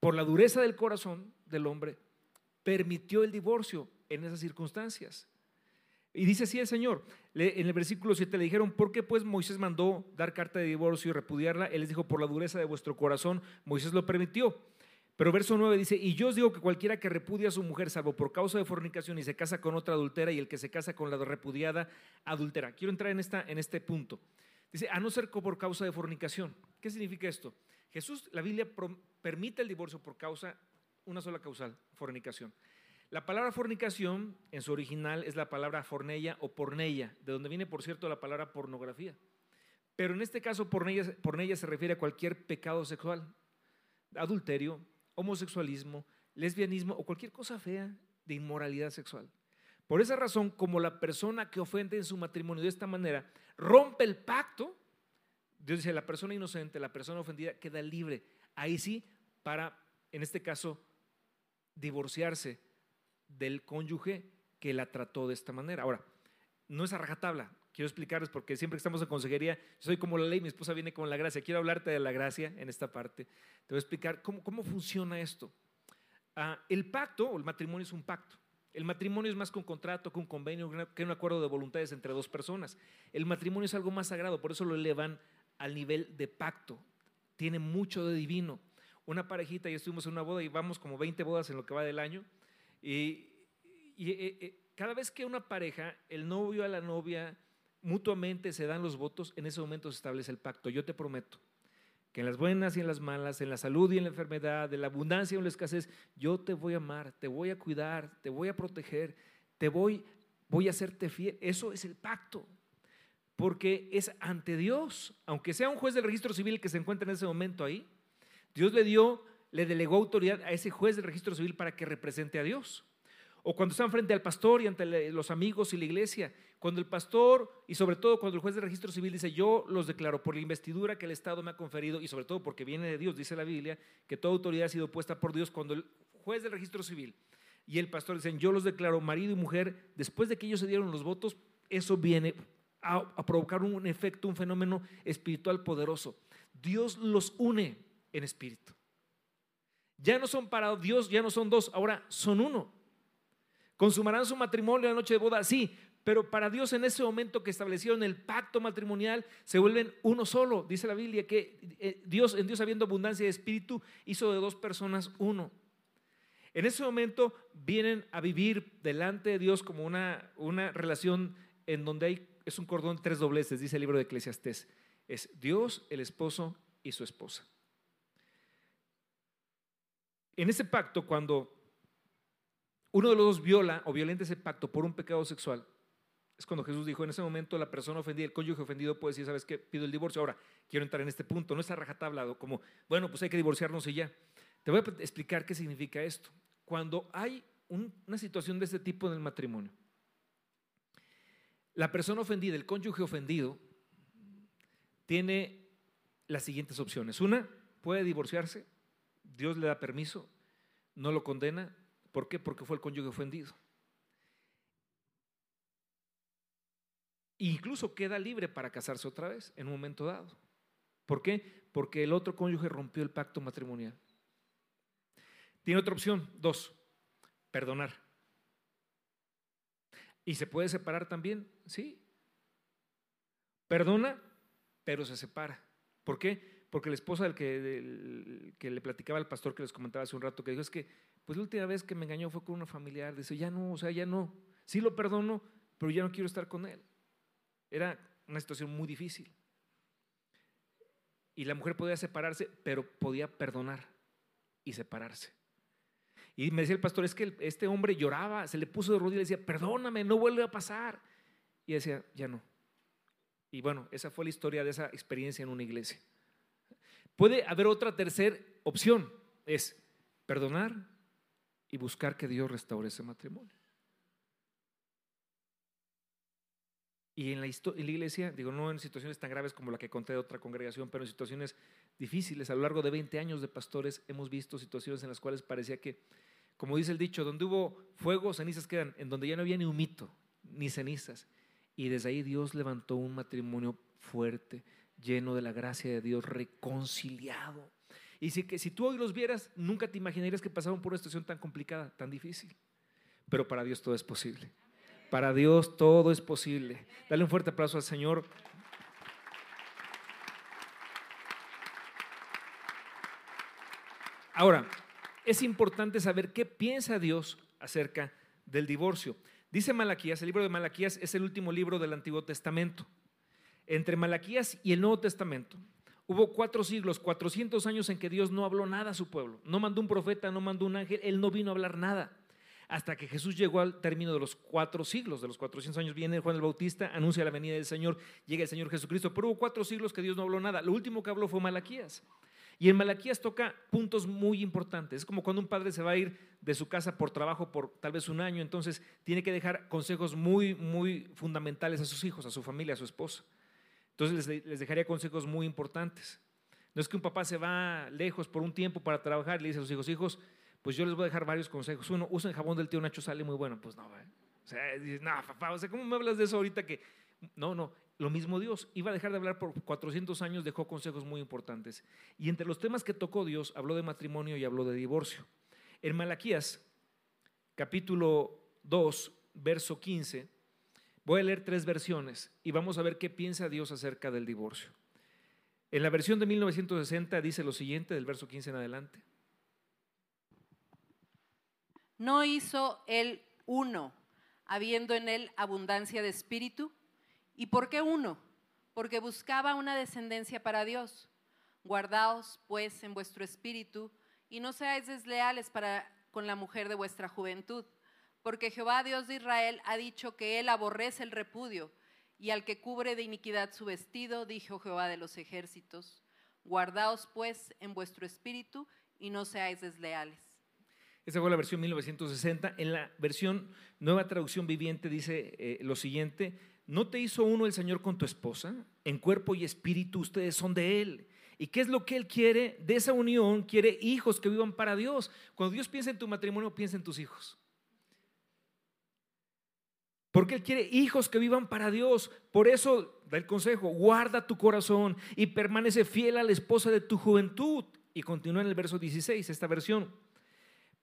por la dureza del corazón del hombre, permitió el divorcio en esas circunstancias. Y dice así el Señor, en el versículo 7 le dijeron, ¿por qué pues Moisés mandó dar carta de divorcio y repudiarla? Él les dijo, por la dureza de vuestro corazón, Moisés lo permitió. Pero verso 9 dice, y yo os digo que cualquiera que repudia a su mujer, salvo por causa de fornicación y se casa con otra adultera, y el que se casa con la repudiada, adultera. Quiero entrar en, esta, en este punto. Dice, a no ser por causa de fornicación. ¿Qué significa esto? Jesús, la Biblia permite el divorcio por causa, una sola causal, fornicación. La palabra fornicación en su original es la palabra fornella o pornella, de donde viene, por cierto, la palabra pornografía. Pero en este caso, pornella, se refiere a cualquier pecado sexual, adulterio, homosexualismo, lesbianismo o cualquier cosa fea de inmoralidad sexual. Por esa razón, como la persona que ofende en su matrimonio de esta manera rompe el pacto, Dios dice, la persona inocente, la persona ofendida queda libre. Ahí sí, para, en este caso, divorciarse del cónyuge que la trató de esta manera. Ahora, no es a rajatabla. Quiero explicarles porque siempre que estamos en consejería, soy como la ley, mi esposa viene con la gracia. Quiero hablarte de la gracia en esta parte. Te voy a explicar cómo, cómo funciona esto. Ah, el pacto o el matrimonio es un pacto. El matrimonio es más que un contrato, que un convenio, que un acuerdo de voluntades entre dos personas. El matrimonio es algo más sagrado, por eso lo elevan al nivel de pacto. Tiene mucho de divino. Una parejita, y estuvimos en una boda y vamos como 20 bodas en lo que va del año. Y, eh, eh, cada vez que una pareja, el novio a la novia, mutuamente se dan los votos, en ese momento se establece el pacto. Yo te prometo que en las buenas y en las malas, en la salud y en la enfermedad, en la abundancia y en la escasez, yo te voy a amar, te voy a cuidar, te voy a proteger, te voy, voy a hacerte fiel. Eso es el pacto porque es ante Dios, aunque sea un juez del registro civil que se encuentra en ese momento ahí, Dios le dio, le delegó autoridad a ese juez del registro civil para que represente a Dios. O cuando están frente al pastor y ante los amigos y la iglesia, cuando el pastor y sobre todo cuando el juez del registro civil dice, yo los declaro por la investidura que el Estado me ha conferido y sobre todo porque viene de Dios, dice la Biblia, que toda autoridad ha sido puesta por Dios, cuando el juez del registro civil y el pastor dicen, yo los declaro marido y mujer, después de que ellos se dieron los votos, eso viene a, provocar un efecto, un fenómeno espiritual poderoso. Dios los une en espíritu. Ya no son para Dios, ya no son dos, ahora son uno. Consumarán su matrimonio la noche de boda, sí, pero para Dios en ese momento que establecieron el pacto matrimonial se vuelven uno solo. Dice la Biblia que eh, Dios, en Dios habiendo abundancia de espíritu, hizo de dos personas uno. En ese momento vienen a vivir delante de Dios como una, una relación en donde hay es un cordón tres dobleces, dice el libro de Eclesiastés. Es Dios, el esposo y su esposa. En ese pacto, cuando uno de los dos viola o violenta ese pacto por un pecado sexual, es cuando Jesús dijo, en ese momento la persona ofendida, el cónyuge ofendido puede decir, ¿sabes qué? Pido el divorcio. Ahora, quiero entrar en este punto. No es a rajatabla como, bueno, pues hay que divorciarnos y ya. Te voy a explicar qué significa esto. Cuando hay una situación de este tipo en el matrimonio, la persona ofendida, el cónyuge ofendido, tiene las siguientes opciones. Una, puede divorciarse, Dios le da permiso, no lo condena. ¿Por qué? Porque fue el cónyuge ofendido. Incluso queda libre para casarse otra vez en un momento dado. ¿Por qué? Porque el otro cónyuge rompió el pacto matrimonial. Tiene otra opción, dos, perdonar. ¿Y se puede separar también? Sí. Perdona, pero se separa. ¿Por qué? Porque la esposa del que, que le platicaba al pastor que les comentaba hace un rato, que dijo, es que, pues la última vez que me engañó fue con una familiar, dice, ya no, o sea, ya no. Sí lo perdono, pero ya no quiero estar con él. Era una situación muy difícil. Y la mujer podía separarse, pero podía perdonar y separarse. Y me decía el pastor, es que este hombre lloraba, se le puso de rodillas y decía, perdóname, no vuelve a pasar. Y decía, ya no. Y bueno, esa fue la historia de esa experiencia en una iglesia. Puede haber otra tercera opción, es perdonar y buscar que Dios restaure ese matrimonio. Y en la, iglesia, digo, no en situaciones tan graves como la que conté de otra congregación, pero en situaciones difíciles, a lo largo de 20 años de pastores, hemos visto situaciones en las cuales parecía que, como dice el dicho, donde hubo fuego, cenizas quedan, en donde ya no había ni humito, ni cenizas. Y desde ahí Dios levantó un matrimonio fuerte, lleno de la gracia de Dios, reconciliado. Y si, que, si tú hoy los vieras, nunca te imaginarías que pasaban por una situación tan complicada, tan difícil. Pero para Dios todo es posible. Para Dios todo es posible. Dale un fuerte aplauso al Señor. Ahora, es importante saber qué piensa Dios acerca del divorcio. Dice Malaquías, el libro de Malaquías es el último libro del Antiguo Testamento. Entre Malaquías y el Nuevo Testamento hubo cuatro siglos, 400 años en que Dios no habló nada a su pueblo. No mandó un profeta, no mandó un ángel, Él no vino a hablar nada. Hasta que Jesús llegó al término de los cuatro siglos, de los 400 años, viene Juan el Bautista, anuncia la venida del Señor, llega el Señor Jesucristo. Pero hubo cuatro siglos que Dios no habló nada. Lo último que habló fue Malaquías. Y en Malaquías toca puntos muy importantes. Es como cuando un padre se va a ir de su casa por trabajo por tal vez un año, entonces tiene que dejar consejos muy, muy fundamentales a sus hijos, a su familia, a su esposa. Entonces les, dejaría consejos muy importantes. No es que un papá se va lejos por un tiempo para trabajar y le dice a sus hijos, hijos, pues yo les voy a dejar varios consejos. Uno, usen jabón del tío Nacho, sale muy bueno. Pues no, ¿eh? o sea, no, papá, o sea, ¿cómo me hablas de eso ahorita que... No, no, lo mismo Dios. Iba a dejar de hablar por 400 años, dejó consejos muy importantes. Y entre los temas que tocó Dios, habló de matrimonio y habló de divorcio. En Malaquías, capítulo 2, verso 15, voy a leer tres versiones y vamos a ver qué piensa Dios acerca del divorcio. En la versión de 1960 dice lo siguiente, del verso 15 en adelante. No hizo él uno, habiendo en él abundancia de espíritu ¿Y por qué uno? Porque buscaba una descendencia para Dios. Guardaos, pues, en vuestro espíritu y no seáis desleales para con la mujer de vuestra juventud, porque Jehová Dios de Israel ha dicho que él aborrece el repudio, y al que cubre de iniquidad su vestido, dijo Jehová de los ejércitos. Guardaos, pues, en vuestro espíritu y no seáis desleales. Esa fue la versión 1960. En la versión Nueva Traducción Viviente dice eh, lo siguiente, ¿No te hizo uno el Señor con tu esposa? En cuerpo y espíritu ustedes son de Él. ¿Y qué es lo que Él quiere? De esa unión quiere hijos que vivan para Dios. Cuando Dios piensa en tu matrimonio, piensa en tus hijos. Porque Él quiere hijos que vivan para Dios. Por eso da el consejo, guarda tu corazón y permanece fiel a la esposa de tu juventud. Y continúa en el verso 16, esta versión.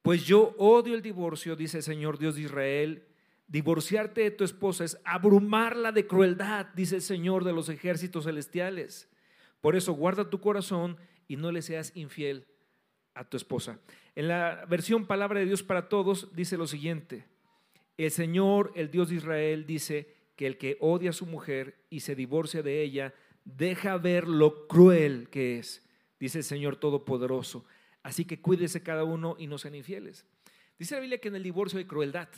Pues yo odio el divorcio, dice el Señor Dios de Israel Divorciarte de tu esposa es abrumarla de crueldad, dice el Señor de los ejércitos celestiales. Por eso guarda tu corazón y no le seas infiel a tu esposa. En la versión Palabra de Dios para Todos dice lo siguiente. El Señor, el Dios de Israel, dice que el que odia a su mujer y se divorcia de ella, deja ver lo cruel que es, dice el Señor Todopoderoso. Así que cuídese cada uno y no sean infieles. Dice la Biblia que en el divorcio hay crueldad.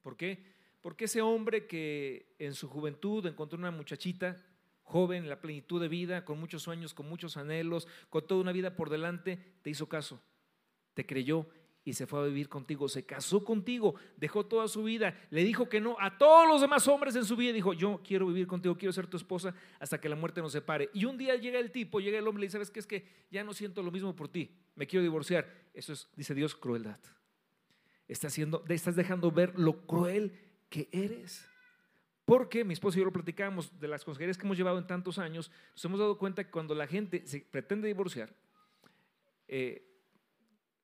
¿Por qué? Porque ese hombre que en su juventud encontró una muchachita joven, en la plenitud de vida, con muchos sueños, con muchos anhelos, con toda una vida por delante, te hizo caso, te creyó y se fue a vivir contigo, se casó contigo, dejó toda su vida, le dijo que no a todos los demás hombres en su vida, dijo, yo quiero vivir contigo, quiero ser tu esposa hasta que la muerte nos separe. Y un día llega el tipo, llega el hombre y dice, ¿sabes qué? Es que ya no siento lo mismo por ti, me quiero divorciar. Eso es, dice Dios, crueldad estás, haciendo, estás dejando ver lo cruel que eres. Porque mi esposo y yo lo platicamos de las consejerías que hemos llevado en tantos años, nos hemos dado cuenta que cuando la gente se pretende divorciar, eh,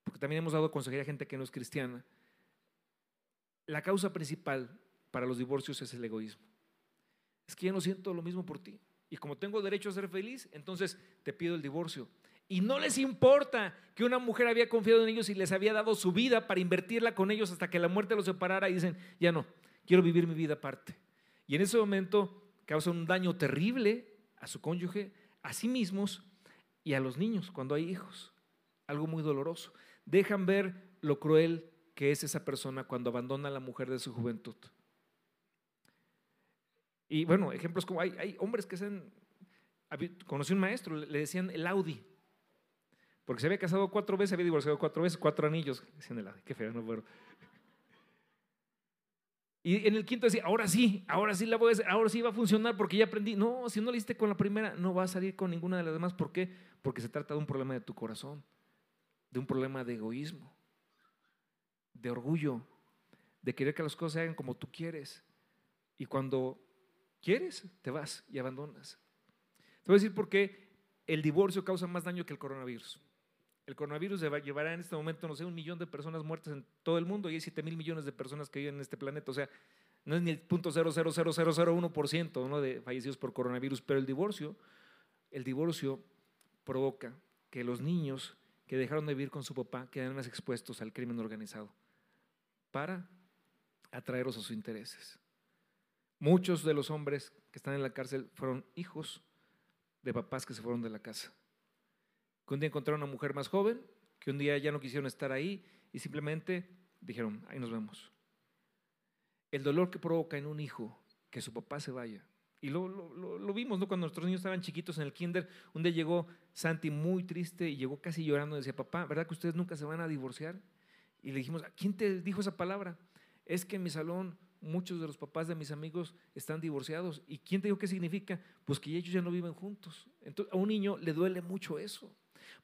porque también hemos dado consejería a gente que no es cristiana, la causa principal para los divorcios es el egoísmo. Es que ya no siento lo mismo por ti. Y como tengo derecho a ser feliz, entonces te pido el divorcio. Y no les importa que una mujer había confiado en ellos y les había dado su vida para invertirla con ellos hasta que la muerte los separara y dicen, ya no, quiero vivir mi vida aparte. Y en ese momento causan un daño terrible a su cónyuge, a sí mismos y a los niños cuando hay hijos. Algo muy doloroso. Dejan ver lo cruel que es esa persona cuando abandona a la mujer de su juventud. Y bueno, ejemplos como hay, hay hombres que se han... Conocí un maestro, le decían el Audi, porque se había casado cuatro veces, había divorciado cuatro veces, cuatro anillos. Decían el Audi, qué feo, no puedo. Y en el quinto decía, ahora sí, ahora sí la voy a hacer, ahora sí va a funcionar porque ya aprendí. No, si no le hiciste con la primera, no va a salir con ninguna de las demás. ¿Por qué? Porque se trata de un problema de tu corazón, de un problema de egoísmo, de orgullo, de querer que las cosas se hagan como tú quieres. Y cuando quieres, te vas y abandonas. Te voy a decir por qué el divorcio causa más daño que el coronavirus. El coronavirus llevará en este momento, no sé, un millón de personas muertas en todo el mundo y hay 7 mil millones de personas que viven en este planeta. O sea, no es ni el punto .00001% ¿no? de fallecidos por coronavirus, pero el divorcio, el divorcio provoca que los niños que dejaron de vivir con su papá queden más expuestos al crimen organizado para atraerlos a sus intereses. Muchos de los hombres que están en la cárcel fueron hijos de papás que se fueron de la casa. Que un día encontraron a una mujer más joven, que un día ya no quisieron estar ahí y simplemente dijeron, ahí nos vemos. El dolor que provoca en un hijo que su papá se vaya. Y lo, lo, vimos, ¿no? Cuando nuestros niños estaban chiquitos en el kinder, un día llegó Santi muy triste y llegó casi llorando decía, papá, ¿verdad que ustedes nunca se van a divorciar? Y le dijimos, ¿quién te dijo esa palabra? Es que en mi salón muchos de los papás de mis amigos están divorciados. ¿Y quién te dijo qué significa? Pues que ellos ya no viven juntos. Entonces, a un niño le duele mucho eso.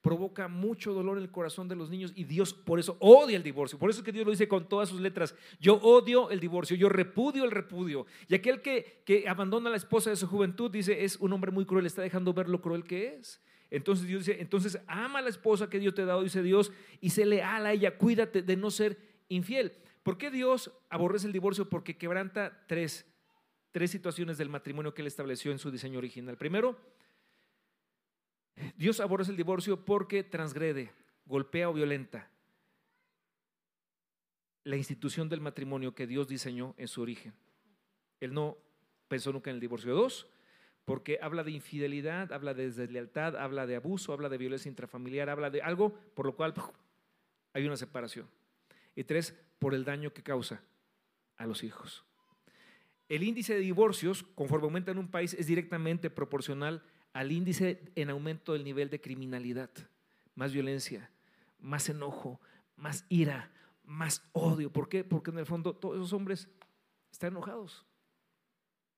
Provoca mucho dolor en el corazón de los niños y Dios por eso odia el divorcio. Por eso es que Dios lo dice con todas sus letras. Yo odio el divorcio, yo repudio el repudio. Y aquel que, que abandona a la esposa de su juventud dice, es un hombre muy cruel, está dejando ver lo cruel que es. Entonces Dios dice, entonces ama a la esposa que Dios te ha dado, dice Dios, y se leal a ella, cuídate de no ser infiel. ¿Por qué Dios aborrece el divorcio? Porque quebranta tres, tres situaciones del matrimonio que él estableció en su diseño original. Primero, Dios aborrece el divorcio porque transgrede, golpea o violenta la institución del matrimonio que Dios diseñó en su origen. Él no pensó nunca en el divorcio. Dos, porque habla de infidelidad, habla de deslealtad, habla de abuso, habla de violencia intrafamiliar, habla de algo por lo cual hay una separación. Y tres, por el daño que causa a los hijos. El índice de divorcios, conforme aumenta en un país, es directamente proporcional al índice en aumento del nivel de criminalidad. Más violencia, más enojo, más ira, más odio. ¿Por qué? Porque en el fondo todos esos hombres están enojados.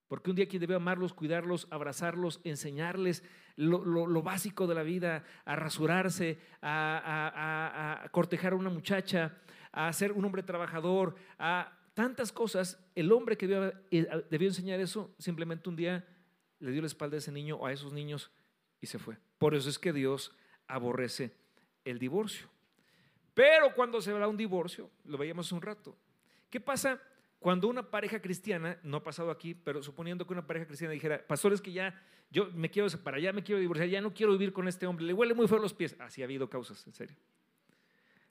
Porque un día quien debe amarlos, cuidarlos, abrazarlos, enseñarles lo, básico de la vida, a rasurarse, a cortejar a una muchacha, a ser un hombre trabajador, a tantas cosas, el hombre que eh, debió, enseñar eso, simplemente un día le dio la espalda a ese niño a esos niños y se fue. Por eso es que Dios aborrece el divorcio. Pero cuando se da un divorcio, lo veíamos un rato, ¿qué pasa cuando una pareja cristiana, no ha pasado aquí, pero suponiendo que una pareja cristiana dijera, pastores que ya, yo me quiero separar, ya me quiero divorciar, ya no quiero vivir con este hombre, le huele muy feo los pies. Así ha habido causas, en serio.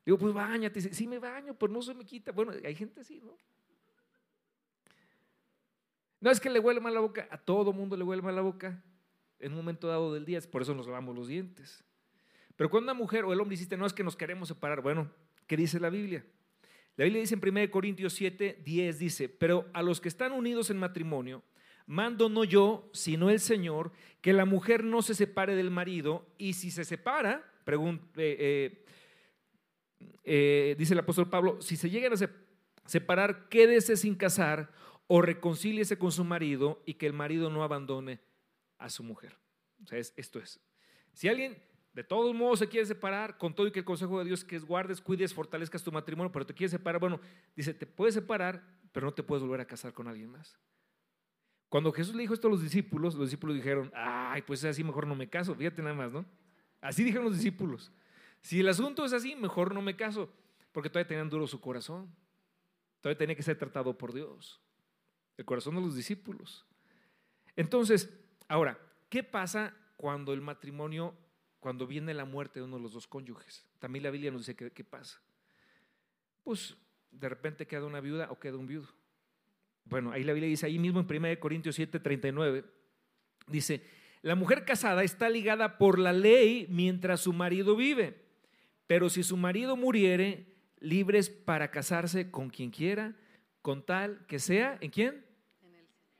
Digo, pues bañate. Sí me baño, pues no se me quita. Bueno, hay gente así, ¿no? No es que le huele mal la boca, a todo mundo le huele mal la boca en un momento dado del día, por eso nos lavamos los dientes. Pero cuando una mujer o el hombre dice, no es que nos queremos separar, bueno, ¿qué dice la Biblia? La Biblia dice en 1 Corintios 7, 10, dice, pero a los que están unidos en matrimonio, mando no yo, sino el Señor, que la mujer no se separe del marido, y si se separa, eh, eh, eh, dice el apóstol Pablo, si se llegan a separar, quédese sin casar o reconcíliese con su marido y que el marido no abandone a su mujer. O sea, esto es. Si alguien de todos modos se quiere separar, con todo y que el consejo de Dios que es guardes, cuides, fortalezcas tu matrimonio, pero te quiere separar, bueno, dice, te puedes separar, pero no te puedes volver a casar con alguien más. Cuando Jesús le dijo esto a los discípulos, los discípulos dijeron, ay, pues así mejor no me caso, fíjate nada más, ¿no? Así dijeron los discípulos. Si el asunto es así, mejor no me caso, porque todavía tenían duro su corazón. Todavía tenía que ser tratado por Dios. El corazón de los discípulos. Entonces, ahora, ¿qué pasa cuando el matrimonio, cuando viene la muerte de uno de los dos cónyuges? También la Biblia nos dice qué, pasa. Pues de repente queda una viuda o queda un viudo. bueno, ahí la Biblia dice, ahí mismo en 1 Corintios 7, 39, dice, la mujer casada está ligada por la ley mientras su marido vive, pero si su marido muriere, libres para casarse con quien quiera, con tal que sea, ¿en quién?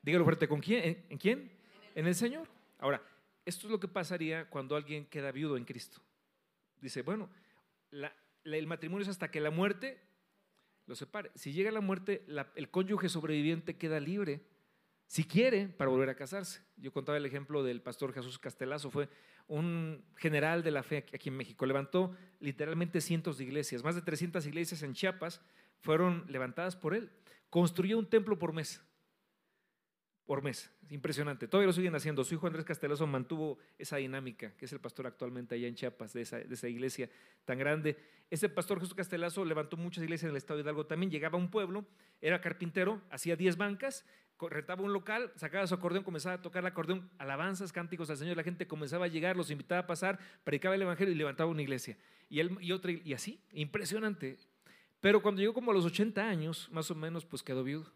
Dígalo fuerte, ¿con quién? ¿En, quién? En el Señor. Ahora, esto es lo que pasaría cuando alguien queda viudo en Cristo. Dice, bueno, el matrimonio es hasta que la muerte lo separe. Si llega la muerte, el cónyuge sobreviviente queda libre, si quiere, para volver a casarse. Yo contaba el ejemplo del pastor Jesús Castelazo, fue un general de la fe aquí en México. Levantó literalmente cientos de iglesias, más de 300 iglesias en Chiapas fueron levantadas por él. Construyó un templo por mes por mes. Es impresionante. Todavía lo siguen haciendo. Su hijo Andrés Castelazo mantuvo esa dinámica, que es el pastor actualmente allá en Chiapas, de esa, iglesia tan grande. Ese pastor Jesús Castelazo levantó muchas iglesias en el estado de Hidalgo también. Llegaba a un pueblo, era carpintero, hacía 10 bancas, rentaba un local, sacaba su acordeón, comenzaba a tocar el acordeón, alabanzas, cánticos al Señor. La gente comenzaba a llegar, los invitaba a pasar, predicaba el evangelio y levantaba una iglesia. Y, él, y, otra, y así, impresionante. Pero cuando llegó como a los 80 años, más o menos, pues quedó viudo.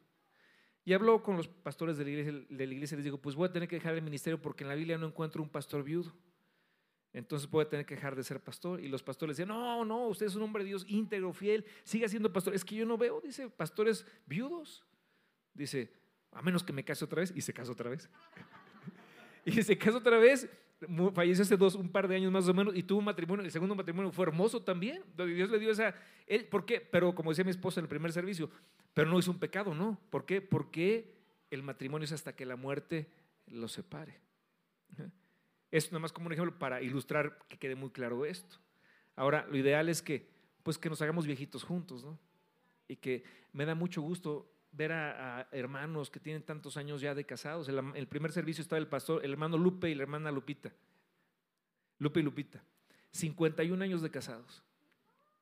Y habló con los pastores de la, iglesia, de la iglesia les dijo, pues voy a tener que dejar el ministerio porque en la Biblia no encuentro un pastor viudo. Entonces voy a tener que dejar de ser pastor. Y los pastores decían, no, no, usted es un hombre de Dios íntegro, fiel, siga siendo pastor. Es que yo no veo, dice, pastores viudos. Dice, a menos que me case otra vez. Y se casó otra vez. y se casó otra vez falleció hace dos, un par de años más o menos y tuvo un matrimonio, el segundo matrimonio fue hermoso también, Dios le dio esa, él, ¿por qué? Pero como decía mi esposa en el primer servicio, pero no hizo un pecado, ¿no? ¿Por qué? Porque el matrimonio es hasta que la muerte lo separe. Es nada más como un ejemplo para ilustrar que quede muy claro esto. Ahora, lo ideal es que, pues que nos hagamos viejitos juntos, ¿no? Y que me da mucho gusto ver a, hermanos que tienen tantos años ya de casados. El, primer servicio estaba el pastor, el hermano Lupe y la hermana Lupita. Lupe y Lupita. 51 años de casados.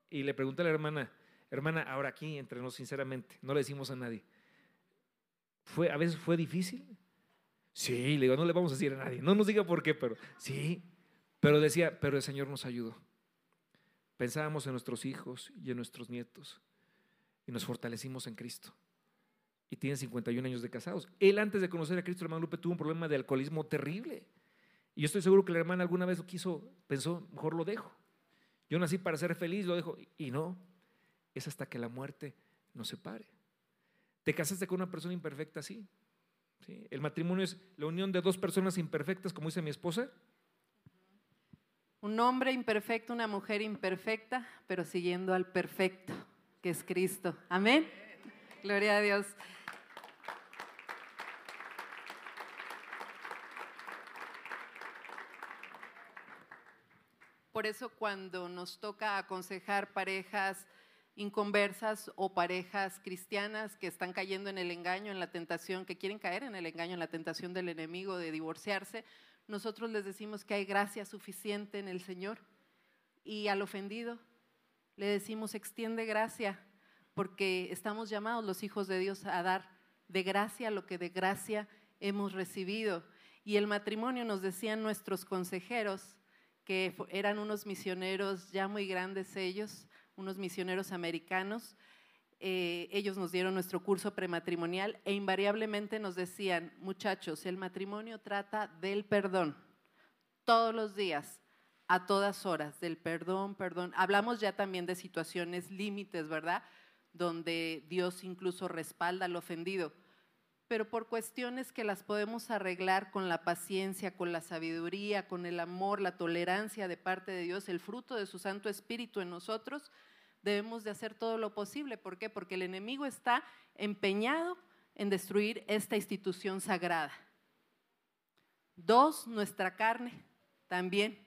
Y le pregunté a la hermana, hermana, ahora aquí entre nos sinceramente, no le decimos a nadie. ¿Fue, ¿A veces fue difícil? Sí, le digo, no le vamos a decir a nadie. No nos diga por qué, pero sí. Pero decía, pero el Señor nos ayudó. Pensábamos en nuestros hijos y en nuestros nietos y nos fortalecimos en Cristo y tiene 51 años de casados. Él antes de conocer a Cristo, el hermano Lupe, tuvo un problema de alcoholismo terrible. Y yo estoy seguro que la hermana alguna vez lo quiso, pensó, mejor lo dejo. Yo nací para ser feliz, lo dejo. Y no, es hasta que la muerte nos separe. ¿Te casaste con una persona imperfecta? Sí. ¿Sí? El matrimonio es la unión de dos personas imperfectas, como dice mi esposa. Un hombre imperfecto, una mujer imperfecta, pero siguiendo al perfecto, que es Cristo. Amén. Gloria a Dios. Por eso cuando nos toca aconsejar parejas inconversas o parejas cristianas que están cayendo en el engaño, en la tentación, que quieren caer en el engaño, en la tentación del enemigo de divorciarse, nosotros les decimos que hay gracia suficiente en el Señor. Y al ofendido le decimos, extiende gracia, porque estamos llamados los hijos de Dios a dar de gracia lo que de gracia hemos recibido. Y el matrimonio, nos decían nuestros consejeros, que eran unos misioneros ya muy grandes ellos, unos misioneros americanos. Eh, ellos nos dieron nuestro curso prematrimonial e invariablemente nos decían, muchachos, el matrimonio trata del perdón todos los días, a todas horas, del perdón, perdón. Hablamos ya también de situaciones límites, ¿verdad? Donde Dios incluso respalda al ofendido pero por cuestiones que las podemos arreglar con la paciencia, con la sabiduría, con el amor, la tolerancia de parte de Dios, el fruto de su Santo Espíritu en nosotros, debemos de hacer todo lo posible. ¿Por qué? Porque el enemigo está empeñado en destruir esta institución sagrada. Dos, nuestra carne también,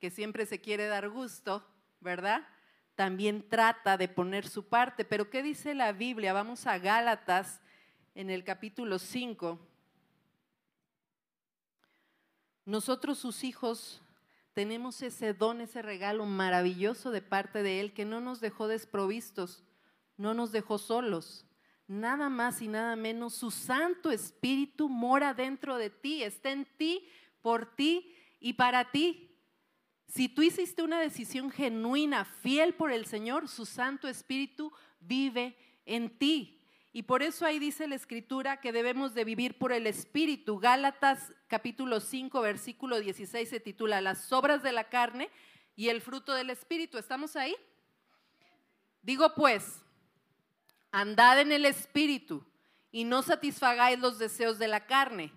que siempre se quiere dar gusto, ¿verdad? También trata de poner su parte. Pero ¿qué dice la Biblia? Vamos a Gálatas en el capítulo 5, nosotros sus hijos tenemos ese don, ese regalo maravilloso de parte de Él que no nos dejó desprovistos, no nos dejó solos. Nada más y nada menos, su Santo Espíritu mora dentro de ti, está en ti, por ti y para ti. Si tú hiciste una decisión genuina, fiel por el Señor, su Santo Espíritu vive en ti Y por eso ahí dice la escritura que debemos de vivir por el Espíritu. Gálatas capítulo 5, versículo 16 se titula Las obras de la carne y el fruto del Espíritu. ¿Estamos ahí? Digo pues, andad en el Espíritu y no satisfagáis los deseos de la carne,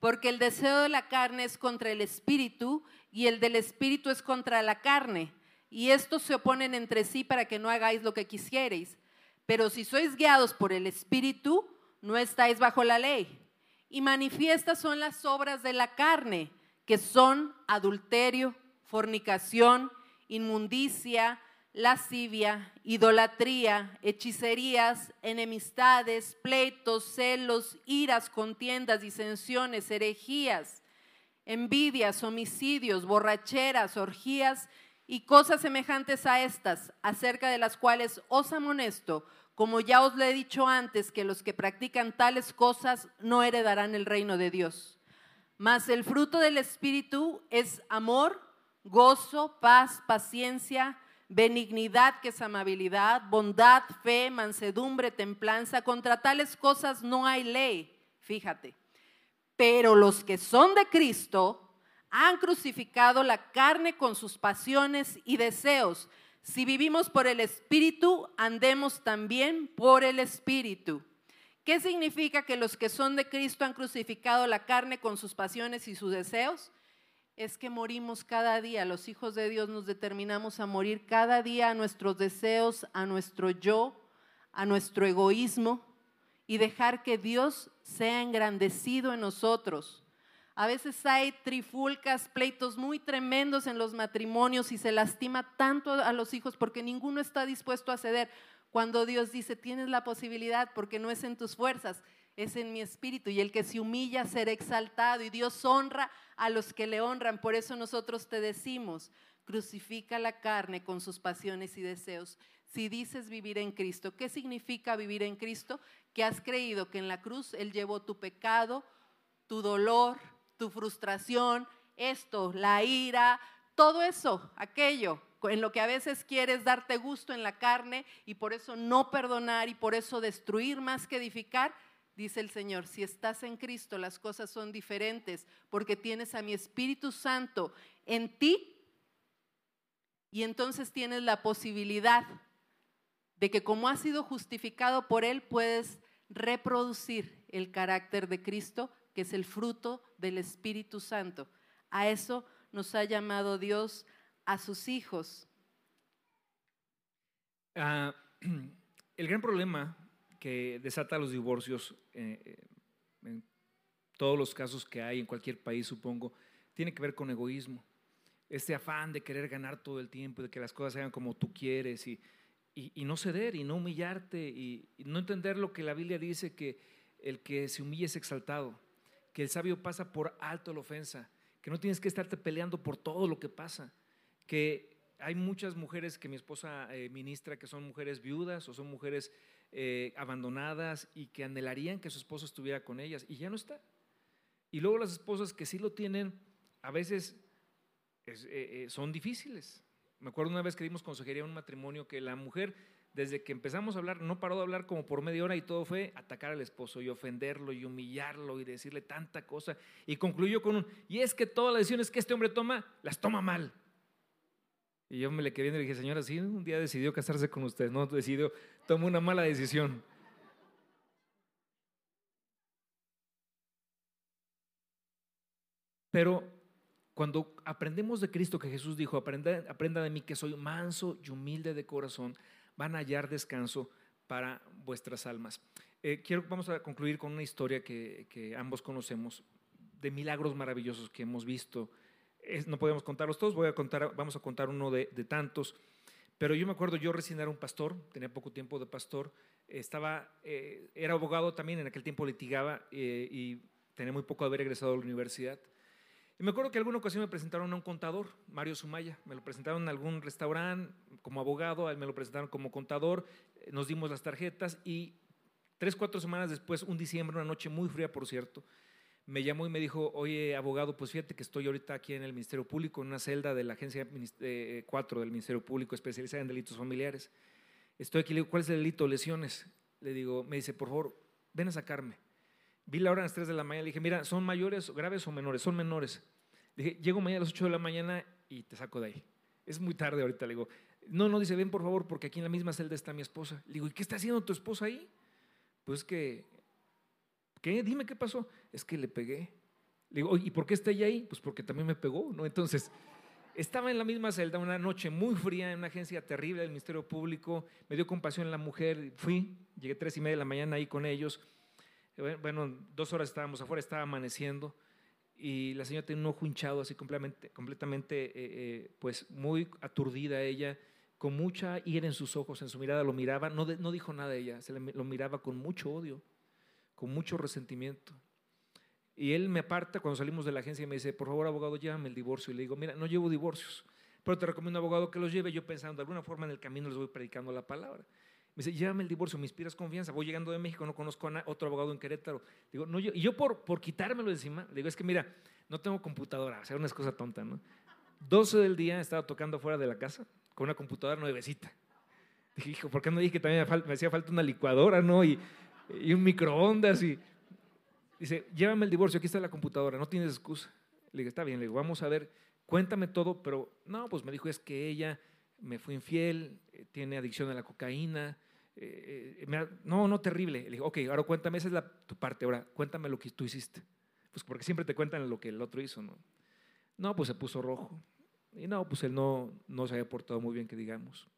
porque el deseo de la carne es contra el Espíritu y el del Espíritu es contra la carne. Y estos se oponen entre sí para que no hagáis lo que quisierais. Pero si sois guiados por el Espíritu, no estáis bajo la ley. Y manifiestas son las obras de la carne, que son adulterio, fornicación, inmundicia, lascivia, idolatría, hechicerías, enemistades, pleitos, celos, iras, contiendas, disensiones, herejías, envidias, homicidios, borracheras, orgías y cosas semejantes a estas, acerca de las cuales os amonesto, como ya os lo he dicho antes, que los que practican tales cosas no heredarán el reino de Dios. Mas el fruto del Espíritu es amor, gozo, paz, paciencia, benignidad, que es amabilidad, bondad, fe, mansedumbre, templanza. Contra tales cosas no hay ley, fíjate. Pero los que son de Cristo han crucificado la carne con sus pasiones y deseos. Si vivimos por el Espíritu, andemos también por el Espíritu. ¿Qué significa que los que son de Cristo han crucificado la carne con sus pasiones y sus deseos? Es que morimos cada día, los hijos de Dios nos determinamos a morir cada día a nuestros deseos, a nuestro yo, a nuestro egoísmo y dejar que Dios sea engrandecido en nosotros. A veces hay trifulcas, pleitos muy tremendos en los matrimonios y se lastima tanto a los hijos porque ninguno está dispuesto a ceder. Cuando Dios dice, tienes la posibilidad porque no es en tus fuerzas, es en mi espíritu. Y el que se humilla será exaltado y Dios honra a los que le honran. Por eso nosotros te decimos, crucifica la carne con sus pasiones y deseos. Si dices vivir en Cristo, ¿qué significa vivir en Cristo? Que has creído que en la cruz Él llevó tu pecado, tu dolor, tu frustración, esto, la ira, todo eso, aquello, en lo que a veces quieres darte gusto en la carne y por eso no perdonar y por eso destruir más que edificar, dice el Señor, si estás en Cristo las cosas son diferentes porque tienes a mi Espíritu Santo en ti y entonces tienes la posibilidad de que como has sido justificado por Él puedes reproducir el carácter de Cristo que es el fruto del Espíritu Santo. A eso nos ha llamado Dios a sus hijos. Ah, el gran problema que desata los divorcios, eh, en todos los casos que hay en cualquier país, supongo, tiene que ver con egoísmo. Este afán de querer ganar todo el tiempo, de que las cosas sean como tú quieres y, no ceder y no humillarte y, y no entender lo que la Biblia dice que el que se humilla es exaltado que el sabio pasa por alto la ofensa, que no tienes que estarte peleando por todo lo que pasa, que hay muchas mujeres que mi esposa eh, ministra que son mujeres viudas o son mujeres eh, abandonadas y que anhelarían que su esposo estuviera con ellas y ya no está. Y luego las esposas que sí lo tienen, a veces eh, son difíciles. Me acuerdo una vez que dimos consejería a un matrimonio que la mujer desde que empezamos a hablar, no paró de hablar como por media hora y todo fue atacar al esposo y ofenderlo y humillarlo y decirle tanta cosa. Y concluyó con un, y es que todas las decisiones que este hombre toma, las toma mal. Y yo me le quedé viendo y dije, señora, sí, un día decidió casarse con usted, no decidió, tomó una mala decisión. Pero cuando aprendemos de Cristo que Jesús dijo, aprenda, aprenda de mí que soy manso y humilde de corazón, van a hallar descanso para vuestras almas. Eh, quiero, vamos a concluir con una historia que, ambos conocemos, de milagros maravillosos que hemos visto. no podemos contarlos todos, voy a contar, vamos a contar uno de, tantos. Pero yo me acuerdo, yo recién era un pastor, tenía poco tiempo de pastor, estaba, eh, era abogado también, en aquel tiempo litigaba eh, y tenía muy poco de haber egresado a la universidad. Y me acuerdo que alguna ocasión me presentaron a un contador, Mario Sumaya. Me lo presentaron en algún restaurante como abogado, me lo presentaron como contador. Eh, nos dimos las tarjetas y tres, cuatro semanas después, un diciembre, una noche muy fría, por cierto, me llamó y me dijo, oye, abogado, pues fíjate que estoy ahorita aquí en el Ministerio Público, en una celda de la Agencia 4 eh, del Ministerio Público, especializada en delitos familiares. Estoy aquí, ¿cuál es el delito? Lesiones. le digo, me dice, por favor, ven a sacarme. Vi la hora a las 3 de la mañana, le dije, mira, ¿son mayores, graves o menores? Son menores. Le dije, llego mañana a las 8 de la mañana y te saco de ahí. Es muy tarde ahorita, le digo. No, no, dice, ven por favor, porque aquí en la misma celda está mi esposa. Le digo, ¿y qué está haciendo tu esposa ahí? Pues que, ¿qué? Dime qué pasó. Es que le pegué. Le digo, ¿y por qué está ella ahí? Pues porque también me pegó, ¿no? Entonces, estaba en la misma celda una noche muy fría en una agencia terrible del Ministerio Público. Me dio compasión la mujer. Fui, llegué tres y media de la mañana ahí con ellos. Bueno, dos horas estábamos afuera, estaba amaneciendo y la señora tenía un ojo hinchado, así completamente, completamente eh, eh, pues muy aturdida ella, con mucha ira en sus ojos, en su mirada, lo miraba, no, no dijo nada de ella, se lo miraba con mucho odio, con mucho resentimiento. Y él me aparta cuando salimos de la agencia y me dice, por favor, abogado, llévame el divorcio. Y le digo, mira, no llevo divorcios, pero te recomiendo abogado que los lleve. Yo pensando, de alguna forma en el camino les voy predicando la palabra. Me dice, llévame el divorcio, me inspiras confianza. Voy llegando de México, no conozco a otro abogado en Querétaro. Digo, no, yo, y yo por, por quitármelo de encima, le digo, es que mira, no tengo computadora, o sea, una cosa tonta, ¿no? 12 del día estaba tocando fuera de la casa con una computadora nuevecita. Dije, hijo, ¿por qué no dije que también me hacía falta una licuadora, ¿no? Y, y un microondas y Dice, llévame el divorcio, aquí está la computadora, no tienes excusa. Le dije, está bien, le digo, vamos a ver, cuéntame todo, pero no, pues me dijo, es que ella me fue infiel, eh, tiene adicción a la cocaína. Eh, eh, no, no, terrible. Le dije, ok, ahora cuéntame, esa es la, tu parte, ahora cuéntame lo que tú hiciste. Pues porque siempre te cuentan lo que el otro hizo, ¿no? No, pues se puso rojo. Y no, pues él no, no se había portado muy bien, que digamos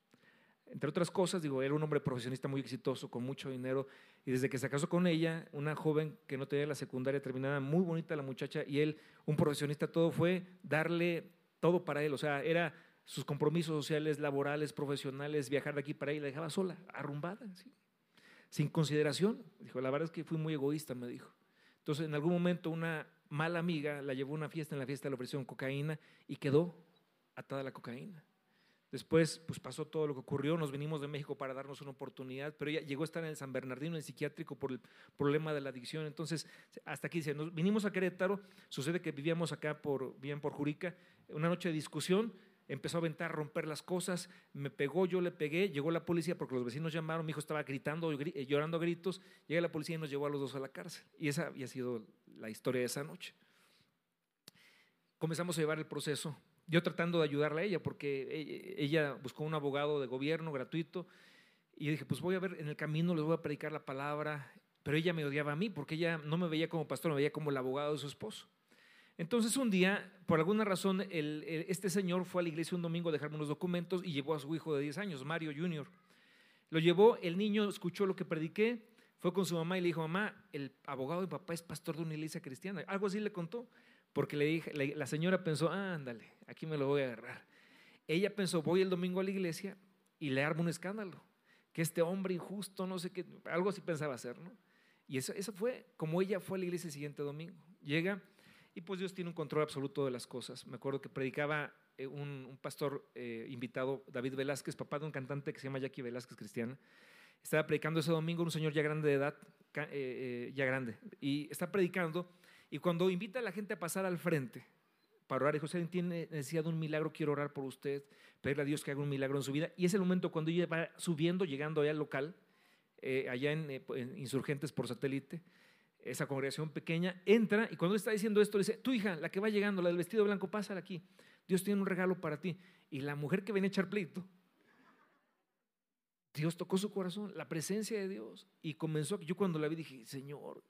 entre otras cosas, digo, era un hombre profesionista muy exitoso, con mucho dinero, y desde que se casó con ella, una joven que no tenía la secundaria terminada, muy bonita la muchacha, y él, un profesionista, todo fue darle todo para él, o sea, era sus compromisos sociales, laborales, profesionales, viajar de aquí para ahí, la dejaba sola, arrumbada, sin consideración. Dijo, la verdad es que fui muy egoísta, me dijo. Entonces, en algún momento, una mala amiga la llevó a una fiesta, en la fiesta le ofrecieron cocaína y quedó atada a la cocaína. Después, pues pasó todo lo que ocurrió, nos vinimos de México para darnos una oportunidad, pero ella llegó a estar en San Bernardino, en psiquiátrico, por el problema de la adicción. Entonces, hasta aquí dice, nos vinimos a Querétaro, sucede que vivíamos acá por, bien por Jurica, una noche de discusión, empezó a aventar, romper las cosas, me pegó, yo le pegué, llegó la policía porque los vecinos llamaron, mi hijo estaba gritando, eh, llorando a gritos, llega la policía y nos llevó a los dos a la cárcel. Y esa había sido la historia de esa noche. Comenzamos a llevar el proceso yo tratando de ayudarle a ella, porque ella buscó un abogado de gobierno gratuito, y dije, pues voy a ver, en el camino les voy a predicar la palabra, pero ella me odiaba a mí, porque ella no me veía como pastor, me veía como el abogado de su esposo. Entonces un día, por alguna razón, este señor fue a la iglesia un domingo a dejarme unos documentos y llevó a su hijo de 10 años, Mario Jr. Lo llevó, el niño escuchó lo que prediqué, fue con su mamá y le dijo, mamá, el abogado de papá es pastor de una iglesia cristiana. Algo así le contó. Porque le dije, la, señora pensó, ándale, aquí me lo voy a agarrar. Ella pensó, voy el domingo a la iglesia y le armo un escándalo. Que este hombre injusto, no sé qué, algo así pensaba hacer, ¿no? Y eso, eso fue como ella fue a la iglesia el siguiente domingo. Llega y pues Dios tiene un control absoluto de las cosas. Me acuerdo que predicaba eh, un, pastor eh, invitado, David Velázquez, papá de un cantante que se llama Jackie Velázquez Cristiana. Estaba predicando ese domingo, un señor ya grande de edad, eh, ya grande, y está predicando y cuando invita a la gente a pasar al frente para orar, dijo, alguien tiene necesidad de un milagro, quiero orar por usted, pedirle a Dios que haga un milagro en su vida. Y es el momento cuando ella va subiendo, llegando allá al local, eh, allá en, Insurgentes por satélite, esa congregación pequeña, entra y cuando está diciendo esto, le dice, tu hija, la que va llegando, la del vestido blanco, pásala aquí. Dios tiene un regalo para ti. Y la mujer que viene a echar pleito, Dios tocó su corazón, la presencia de Dios. Y comenzó, yo cuando la vi dije, Señor,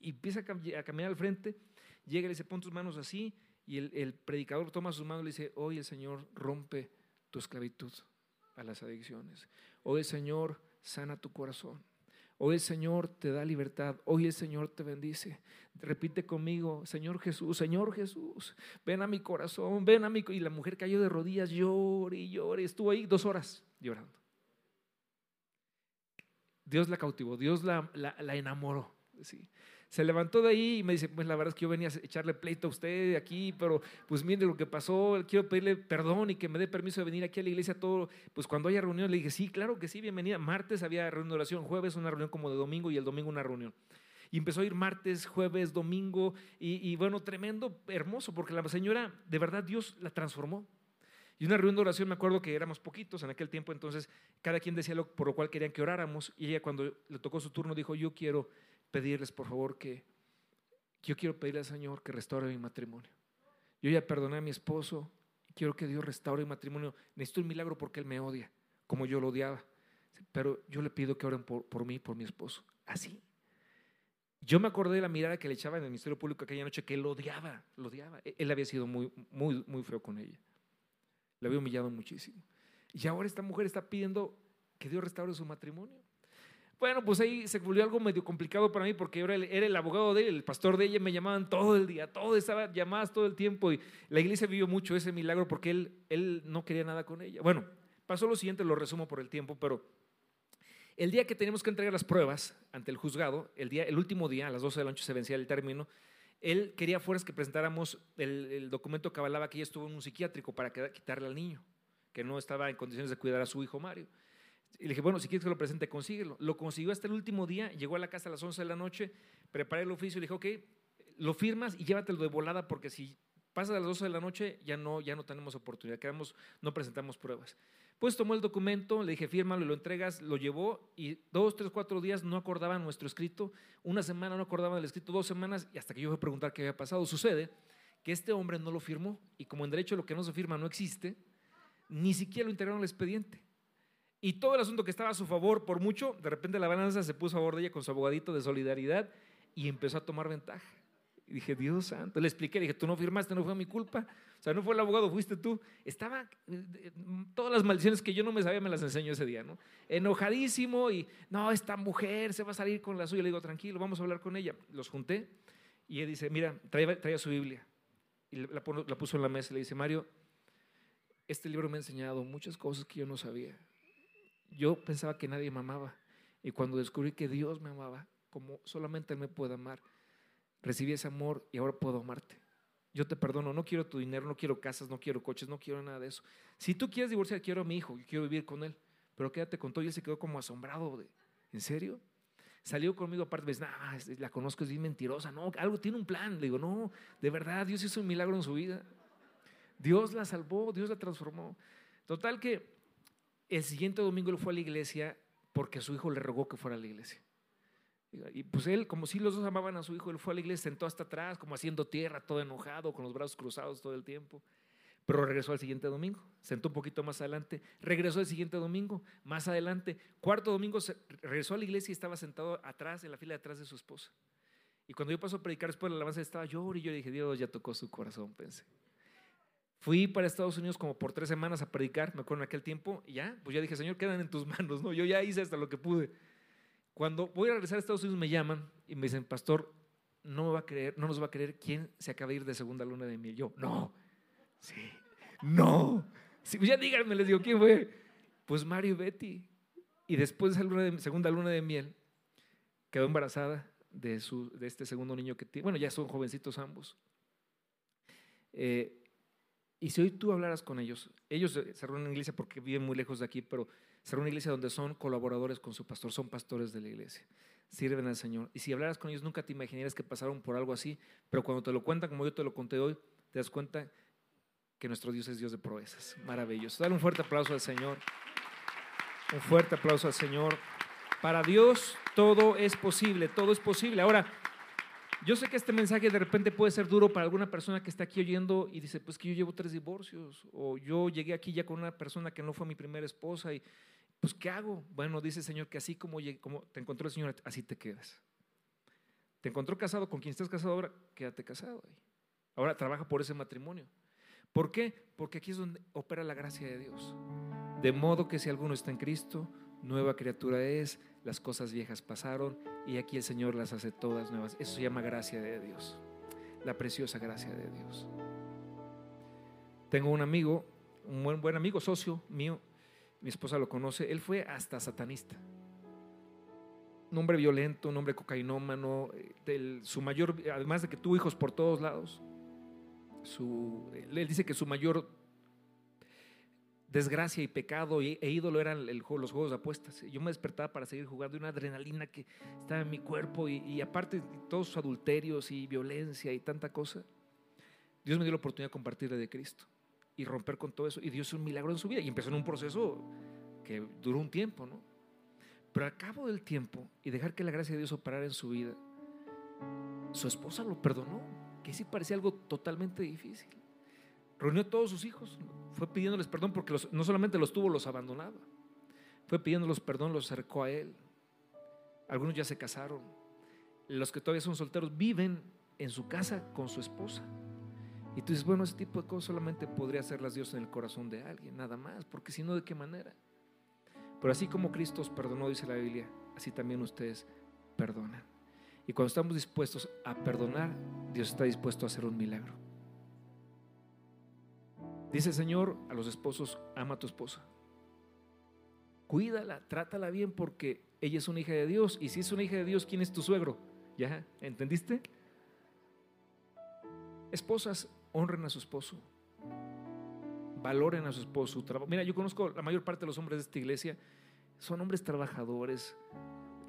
y empieza a caminar al frente, llega y le dice, pon tus manos así, y el, predicador toma sus manos y le dice, hoy el Señor rompe tu esclavitud a las adicciones. Hoy el Señor sana tu corazón. Hoy el Señor te da libertad. Hoy el Señor te bendice. Repite conmigo, Señor Jesús, Señor Jesús, ven a mi corazón, ven a mi... Y la mujer cayó de rodillas, llore y llore. Estuvo ahí dos horas llorando. Dios la cautivó, Dios la, la, la enamoró. Sí se levantó de ahí y me dice, pues la verdad es que yo venía a echarle pleito a usted aquí, pero pues mire lo que pasó, quiero pedirle perdón y que me dé permiso de venir aquí a la iglesia todo, pues cuando haya reunión le dije, sí, claro que sí, bienvenida. Martes había reunión de oración, jueves una reunión como de domingo y el domingo una reunión. Y empezó a ir martes, jueves, domingo y, y bueno, tremendo, hermoso, porque la señora, de verdad Dios la transformó. Y una reunión de oración, me acuerdo que éramos poquitos en aquel tiempo, entonces cada quien decía lo por lo cual querían que oráramos. Y ella cuando le tocó su turno dijo, yo quiero pedirles por favor que, yo quiero pedirle al Señor que restaure mi matrimonio. Yo ya perdoné a mi esposo, quiero que Dios restaure mi matrimonio. Necesito un milagro porque Él me odia, como yo lo odiaba. Pero yo le pido que oren por, por mí, por mi esposo. Así. Yo me acordé de la mirada que le echaba en el Ministerio Público aquella noche, que él odiaba, lo odiaba. E-, él había sido muy, muy, muy feo con ella. Le había humillado muchísimo. Y ahora esta mujer está pidiendo que Dios restaure su matrimonio. Bueno, pues ahí se volvió algo medio complicado para mí porque era el, el abogado de él, el pastor de ella, me llamaban todo el día, todo estaba llamadas todo el tiempo y la iglesia vivió mucho ese milagro porque él, él no quería nada con ella. Bueno, pasó lo siguiente, lo resumo por el tiempo, pero el día que teníamos que entregar las pruebas ante el juzgado, el, día, el último día, a las 12 de la noche se vencía el término, él quería fuerzas que presentáramos el, documento que avalaba que ella estuvo en un psiquiátrico para quitarle al niño, que no estaba en condiciones de cuidar a su hijo Mario. Y le dije, bueno, si quieres que lo presente, consíguelo. Lo consiguió hasta el último día, llegó a la casa a las 11 de la noche, preparé el oficio y le dije, ok, lo firmas y llévatelo de volada porque si pasa a las 12 de la noche ya no, ya no tenemos oportunidad, quedamos, no presentamos pruebas. Pues tomó el documento, le dije, fírmalo y lo entregas, lo llevó y dos, tres, cuatro días no acordaba nuestro escrito, una semana no acordaba del escrito, dos semanas y hasta que yo fui a preguntar qué había pasado. Sucede que este hombre no lo firmó y como en derecho lo que no se firma no existe, ni siquiera lo integraron al expediente. Y todo el asunto que estaba a su favor por mucho, de repente la balanza se puso a favor de ella con su abogadito de solidaridad y empezó a tomar ventaja. Y dije, Dios santo, le expliqué, le dije, tú no firmaste, no fue mi culpa. O sea, no fue el abogado, fuiste tú. Estaba, eh, todas las maldiciones que yo no me sabía me las enseñó ese día, ¿no? Enojadísimo y, no, esta mujer se va a salir con la suya. Le digo, tranquilo, vamos a hablar con ella. Los junté y él dice, mira, traía, su Biblia. Y la, la puso en la mesa y le dice, Mario, este libro me ha enseñado muchas cosas que yo no sabía. Yo pensaba que nadie me amaba. Y cuando descubrí que Dios me amaba, como solamente Él me puede amar, recibí ese amor y ahora puedo amarte. Yo te perdono, no quiero tu dinero, no quiero casas, no quiero coches, no quiero nada de eso. Si tú quieres divorciar, quiero a mi hijo, quiero vivir con él, pero quédate con todo. Y él se quedó como asombrado. ¿En serio? Salió conmigo aparte, me dice, nah, la conozco, es bien mentirosa. No, algo tiene un plan. Le digo, no, de verdad, Dios hizo un milagro en su vida. Dios la salvó, Dios la transformó. Total que el siguiente domingo él fue a la iglesia porque su hijo le rogó que fuera a la iglesia. Y pues él, como si los dos amaban a su hijo, él fue a la iglesia, sentó hasta atrás, como haciendo tierra, todo enojado, con los brazos cruzados todo el tiempo. Pero regresó al siguiente domingo, sentó un poquito más adelante, regresó el siguiente domingo, más adelante, cuarto domingo regresó a la iglesia y estaba sentado atrás, en la fila de atrás de su esposa. Y cuando yo paso a predicar después de la alabanza, estaba yo y yo dije, Dios ya tocó su corazón, pensé. Fui para Estados Unidos como por tres semanas a predicar, me acuerdo en aquel tiempo, y ya, pues ya dije, Señor, quedan en tus manos, ¿no? Yo ya hice hasta lo que pude. Cuando voy a regresar a Estados Unidos me llaman y me dicen, pastor, no, me va a creer, no nos va a creer quién se acaba de ir de segunda luna de miel. Yo, no, sí, no. Sí, ya díganme, les digo, ¿quién fue? Pues Mario y Betty. Y después de esa luna de, segunda luna de miel, quedó embarazada de, su, de este segundo niño que tiene. Bueno, ya son jovencitos ambos. Eh, y si hoy tú hablaras con ellos, ellos se la iglesia porque viven muy lejos de aquí, pero Será una iglesia donde son colaboradores con su pastor, son pastores de la iglesia, sirven al Señor. Y si hablaras con ellos, nunca te imaginarías que pasaron por algo así, pero cuando te lo cuentan, como yo te lo conté hoy, te das cuenta que nuestro Dios es Dios de proezas. Maravilloso. Dale un fuerte aplauso al Señor. Un fuerte aplauso al Señor. Para Dios todo es posible, todo es posible. Ahora, yo sé que este mensaje de repente puede ser duro para alguna persona que está aquí oyendo y dice, pues que yo llevo tres divorcios, o yo llegué aquí ya con una persona que no fue mi primera esposa y pues ¿qué hago? Bueno, dice el Señor que así como, como te encontró el Señor, así te quedas. Te encontró casado con quien estás casado ahora, quédate casado ahí. Ahora trabaja por ese matrimonio. ¿Por qué? Porque aquí es donde opera la gracia de Dios. De modo que si alguno está en Cristo, nueva criatura es, las cosas viejas pasaron y aquí el Señor las hace todas nuevas. Eso se llama gracia de Dios, la preciosa gracia de Dios. Tengo un amigo, un buen, buen amigo, socio mío, mi esposa lo conoce, él fue hasta satanista. Un hombre violento, un hombre cocainómano, su mayor, además de que tuvo hijos por todos lados, él dice que su mayor desgracia y pecado e ídolo eran los juegos de apuestas. Yo me despertaba para seguir jugando, una adrenalina que estaba en mi cuerpo y, y aparte todos sus adulterios y violencia y tanta cosa. Dios me dio la oportunidad de compartirle de Cristo. Y y romper con todo eso. Y Dios hizo un milagro en su vida. Y empezó en un proceso que duró un tiempo, ¿no? Pero al cabo del tiempo y dejar que la gracia de Dios operara en su vida, su esposa lo perdonó, que sí parecía algo totalmente difícil. Reunió a todos sus hijos, fue pidiéndoles perdón porque no solamente los tuvo, los abandonaba. Fue pidiéndoles perdón, los acercó a él. Algunos ya se casaron. Los que todavía son solteros viven en su casa con su esposa. Y tú dices, bueno, ese tipo de cosas solamente podría hacerlas Dios en el corazón de alguien, nada más, porque si no, ¿de qué manera? Pero así como Cristo os perdonó, dice la Biblia, así también ustedes perdonan. Y cuando estamos dispuestos a perdonar, Dios está dispuesto a hacer un milagro. Dice Señor a los esposos, ama a tu esposa. Cuídala, trátala bien porque ella es una hija de Dios. Y si es una hija de Dios, ¿quién es tu suegro? ¿Ya? ¿Entendiste? Esposas, honren a su esposo. Valoren a su esposo. Mira, yo conozco la mayor parte de los hombres de esta iglesia. Son hombres trabajadores,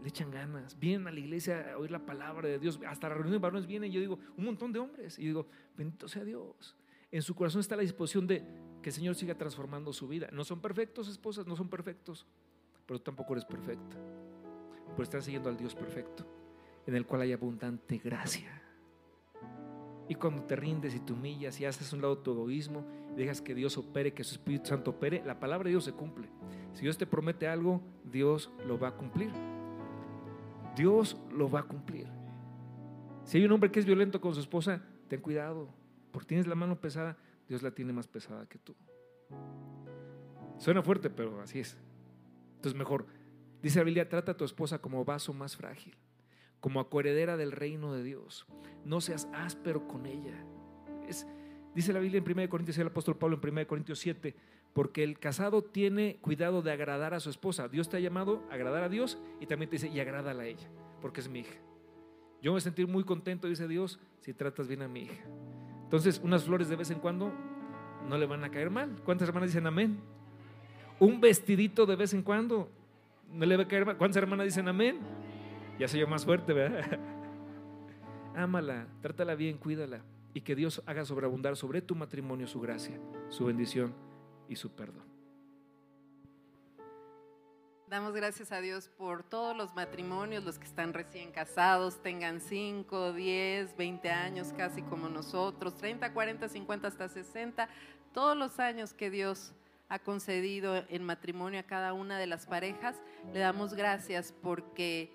le echan ganas, vienen a la iglesia a oír la palabra de Dios, hasta la reunión de varones vienen, yo digo, un montón de hombres, y digo, bendito sea Dios. En su corazón está la disposición de que el Señor siga transformando su vida. No son perfectos, esposas, no son perfectos, pero tampoco eres perfecta. Pero estás siguiendo al Dios perfecto, en el cual hay abundante gracia. Y cuando te rindes y te humillas y haces un lado tu egoísmo, dejas que Dios opere, que su Espíritu Santo opere, la palabra de Dios se cumple. Si Dios te promete algo, Dios lo va a cumplir. Dios lo va a cumplir. Si hay un hombre que es violento con su esposa, ten cuidado, porque tienes la mano pesada, Dios la tiene más pesada que tú. Suena fuerte, pero así es. Entonces mejor, dice la Biblia, trata a tu esposa como vaso más frágil, como acoheredera del reino de Dios. No seas áspero con ella. Es, dice la Biblia en 1 Corintios, el apóstol Pablo en 1 Corintios 7, porque el casado tiene cuidado de agradar a su esposa. Dios te ha llamado a agradar a Dios y también te dice, y agrádala a ella, porque es mi hija. Yo me a sentir muy contento, dice Dios, si tratas bien a mi hija. Entonces, unas flores de vez en cuando no le van a caer mal. ¿Cuántas hermanas dicen amén? Un vestidito de vez en cuando no le va a caer mal. ¿Cuántas hermanas dicen amén? Ya soy yo más fuerte, ¿verdad? Ámala, trátala bien, cuídala y que Dios haga sobreabundar sobre tu matrimonio su gracia, su bendición y su perdón. Damos gracias a Dios por todos los matrimonios, los que están recién casados, tengan 5, 10, 20 años, casi como nosotros, 30, 40, 50, hasta 60, todos los años que Dios ha concedido en matrimonio a cada una de las parejas, le damos gracias porque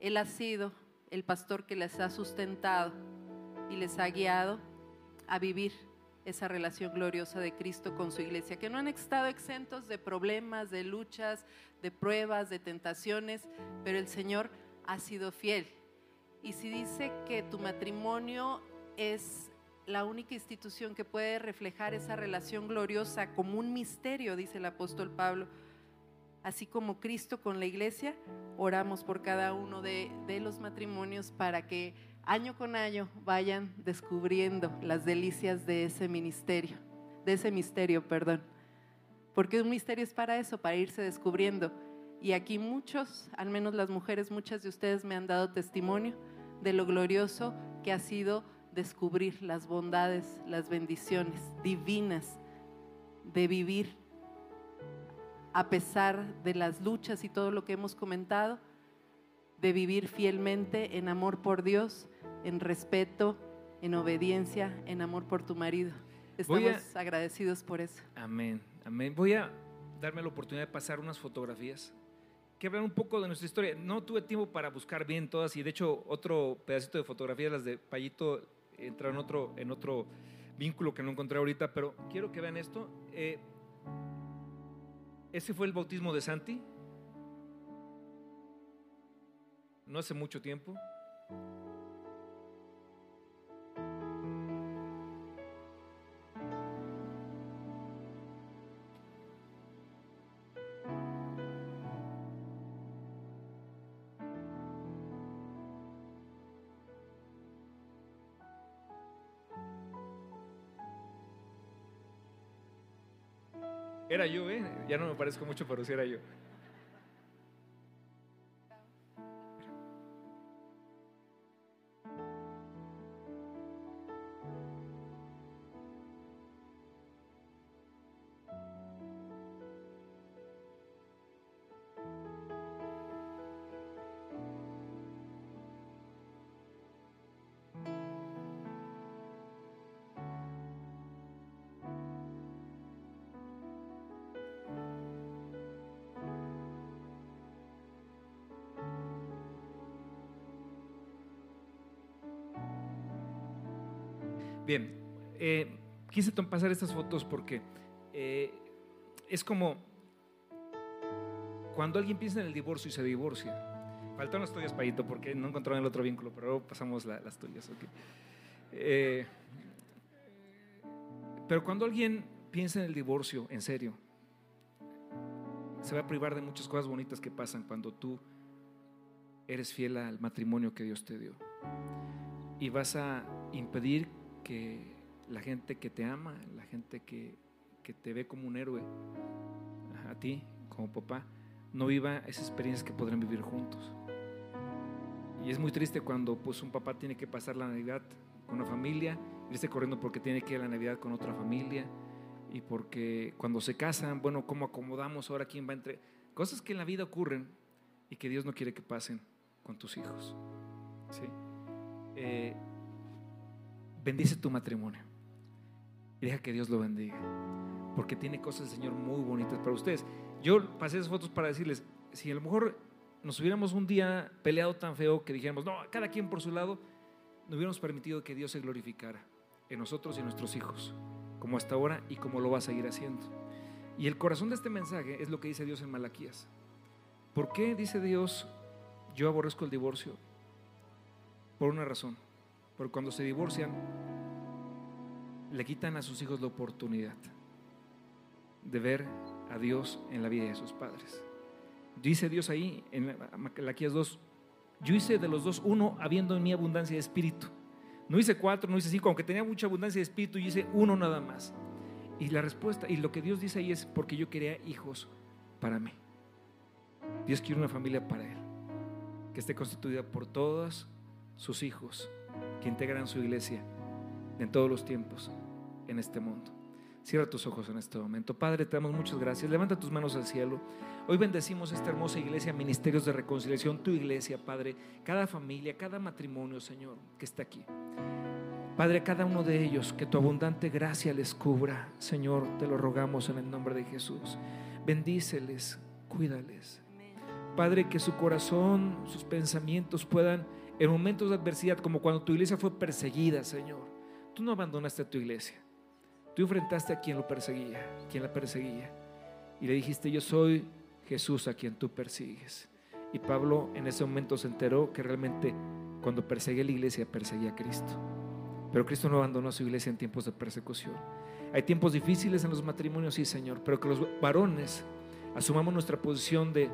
Él ha sido el pastor que les ha sustentado y les ha guiado a vivir esa relación gloriosa de Cristo con su iglesia, que no han estado exentos de problemas, de luchas, de pruebas, de tentaciones, pero el Señor ha sido fiel. Y si dice que tu matrimonio es la única institución que puede reflejar esa relación gloriosa como un misterio, dice el apóstol Pablo, así como Cristo con la iglesia, oramos por cada uno de, de los matrimonios para que año con año vayan descubriendo las delicias de ese ministerio, de ese misterio, perdón. Porque un misterio es para eso, para irse descubriendo. Y aquí muchos, al menos las mujeres, muchas de ustedes me han dado testimonio de lo glorioso que ha sido descubrir las bondades, las bendiciones divinas de vivir a pesar de las luchas y todo lo que hemos comentado, de vivir fielmente en amor por Dios en respeto, en obediencia, en amor por tu marido. Estamos agradecidos por eso. Amén, amén. Voy a darme la oportunidad de pasar unas fotografías que hablan un poco de nuestra historia. No tuve tiempo para buscar bien todas y de hecho otro pedacito de fotografías, las de Payito, entraron en otro, en otro vínculo que no encontré ahorita, pero quiero que vean esto. Eh, ese fue el bautismo de Santi. No hace mucho tiempo. Era yo, ¿eh? Ya no me parezco mucho, pero sí era yo. Quise pasar estas fotos porque eh, es como cuando alguien piensa en el divorcio y se divorcia. Faltaron las tuyas, Payito, porque no encontraron el otro vínculo, pero luego pasamos las tuyas. Eh, pero cuando alguien piensa en el divorcio, en serio, se va a privar de muchas cosas bonitas que pasan cuando tú eres fiel al matrimonio que Dios te dio. Y vas a impedir que la gente que te ama, la gente que, que te ve como un héroe, a ti como papá, no viva esas experiencias que podrán vivir juntos. Y es muy triste cuando pues un papá tiene que pasar la Navidad con una familia, irse corriendo porque tiene que ir a la Navidad con otra familia y porque cuando se casan, bueno, ¿cómo acomodamos ahora quién va entre cosas que en la vida ocurren y que Dios no quiere que pasen con tus hijos? ¿sí? Eh, bendice tu matrimonio y deja que Dios lo bendiga, porque tiene cosas, Señor, muy bonitas para ustedes. Yo pasé esas fotos para decirles, si a lo mejor nos hubiéramos un día peleado tan feo que dijéramos, no, cada quien por su lado, no hubiéramos permitido que Dios se glorificara en nosotros y en nuestros hijos, como hasta ahora y como lo va a seguir haciendo. Y el corazón de este mensaje es lo que dice Dios en Malaquías. ¿Por qué dice Dios, yo aborrezco el divorcio? Por una razón. Porque cuando se divorcian, le quitan a sus hijos la oportunidad de ver a Dios en la vida de sus padres. Dice Dios ahí en Malaquías 2, yo hice de los dos uno habiendo en mi abundancia de espíritu. No hice cuatro, no hice cinco, aunque tenía mucha abundancia de espíritu, yo hice uno nada más. Y la respuesta, y lo que Dios dice ahí es porque yo quería hijos para mí. Dios quiere una familia para Él, que esté constituida por todos sus hijos, que integran su iglesia en todos los tiempos en este mundo. Cierra tus ojos en este momento. Padre, te damos muchas gracias. Levanta tus manos al cielo. Hoy bendecimos esta hermosa iglesia, Ministerios de Reconciliación, tu iglesia, Padre. Cada familia, cada matrimonio, Señor, que está aquí. Padre, cada uno de ellos, que tu abundante gracia les cubra. Señor, te lo rogamos en el nombre de Jesús. Bendíceles, cuídales. Padre, que su corazón, sus pensamientos puedan, en momentos de adversidad, como cuando tu iglesia fue perseguida, Señor, tú no abandonaste a tu iglesia. Tú enfrentaste a quien lo perseguía, quien la perseguía. Y le dijiste, yo soy Jesús a quien tú persigues. Y Pablo en ese momento se enteró que realmente cuando perseguía la iglesia perseguía a Cristo. Pero Cristo no abandonó a su iglesia en tiempos de persecución. Hay tiempos difíciles en los matrimonios, sí, Señor, pero que los varones asumamos nuestra posición de,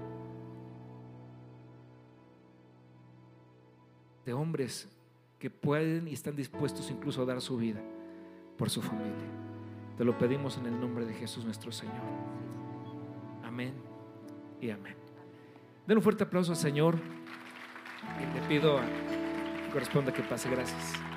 de hombres que pueden y están dispuestos incluso a dar su vida por su familia. Te lo pedimos en el nombre de Jesús nuestro Señor. Amén y amén. Den un fuerte aplauso al Señor y le pido que corresponda que pase. Gracias.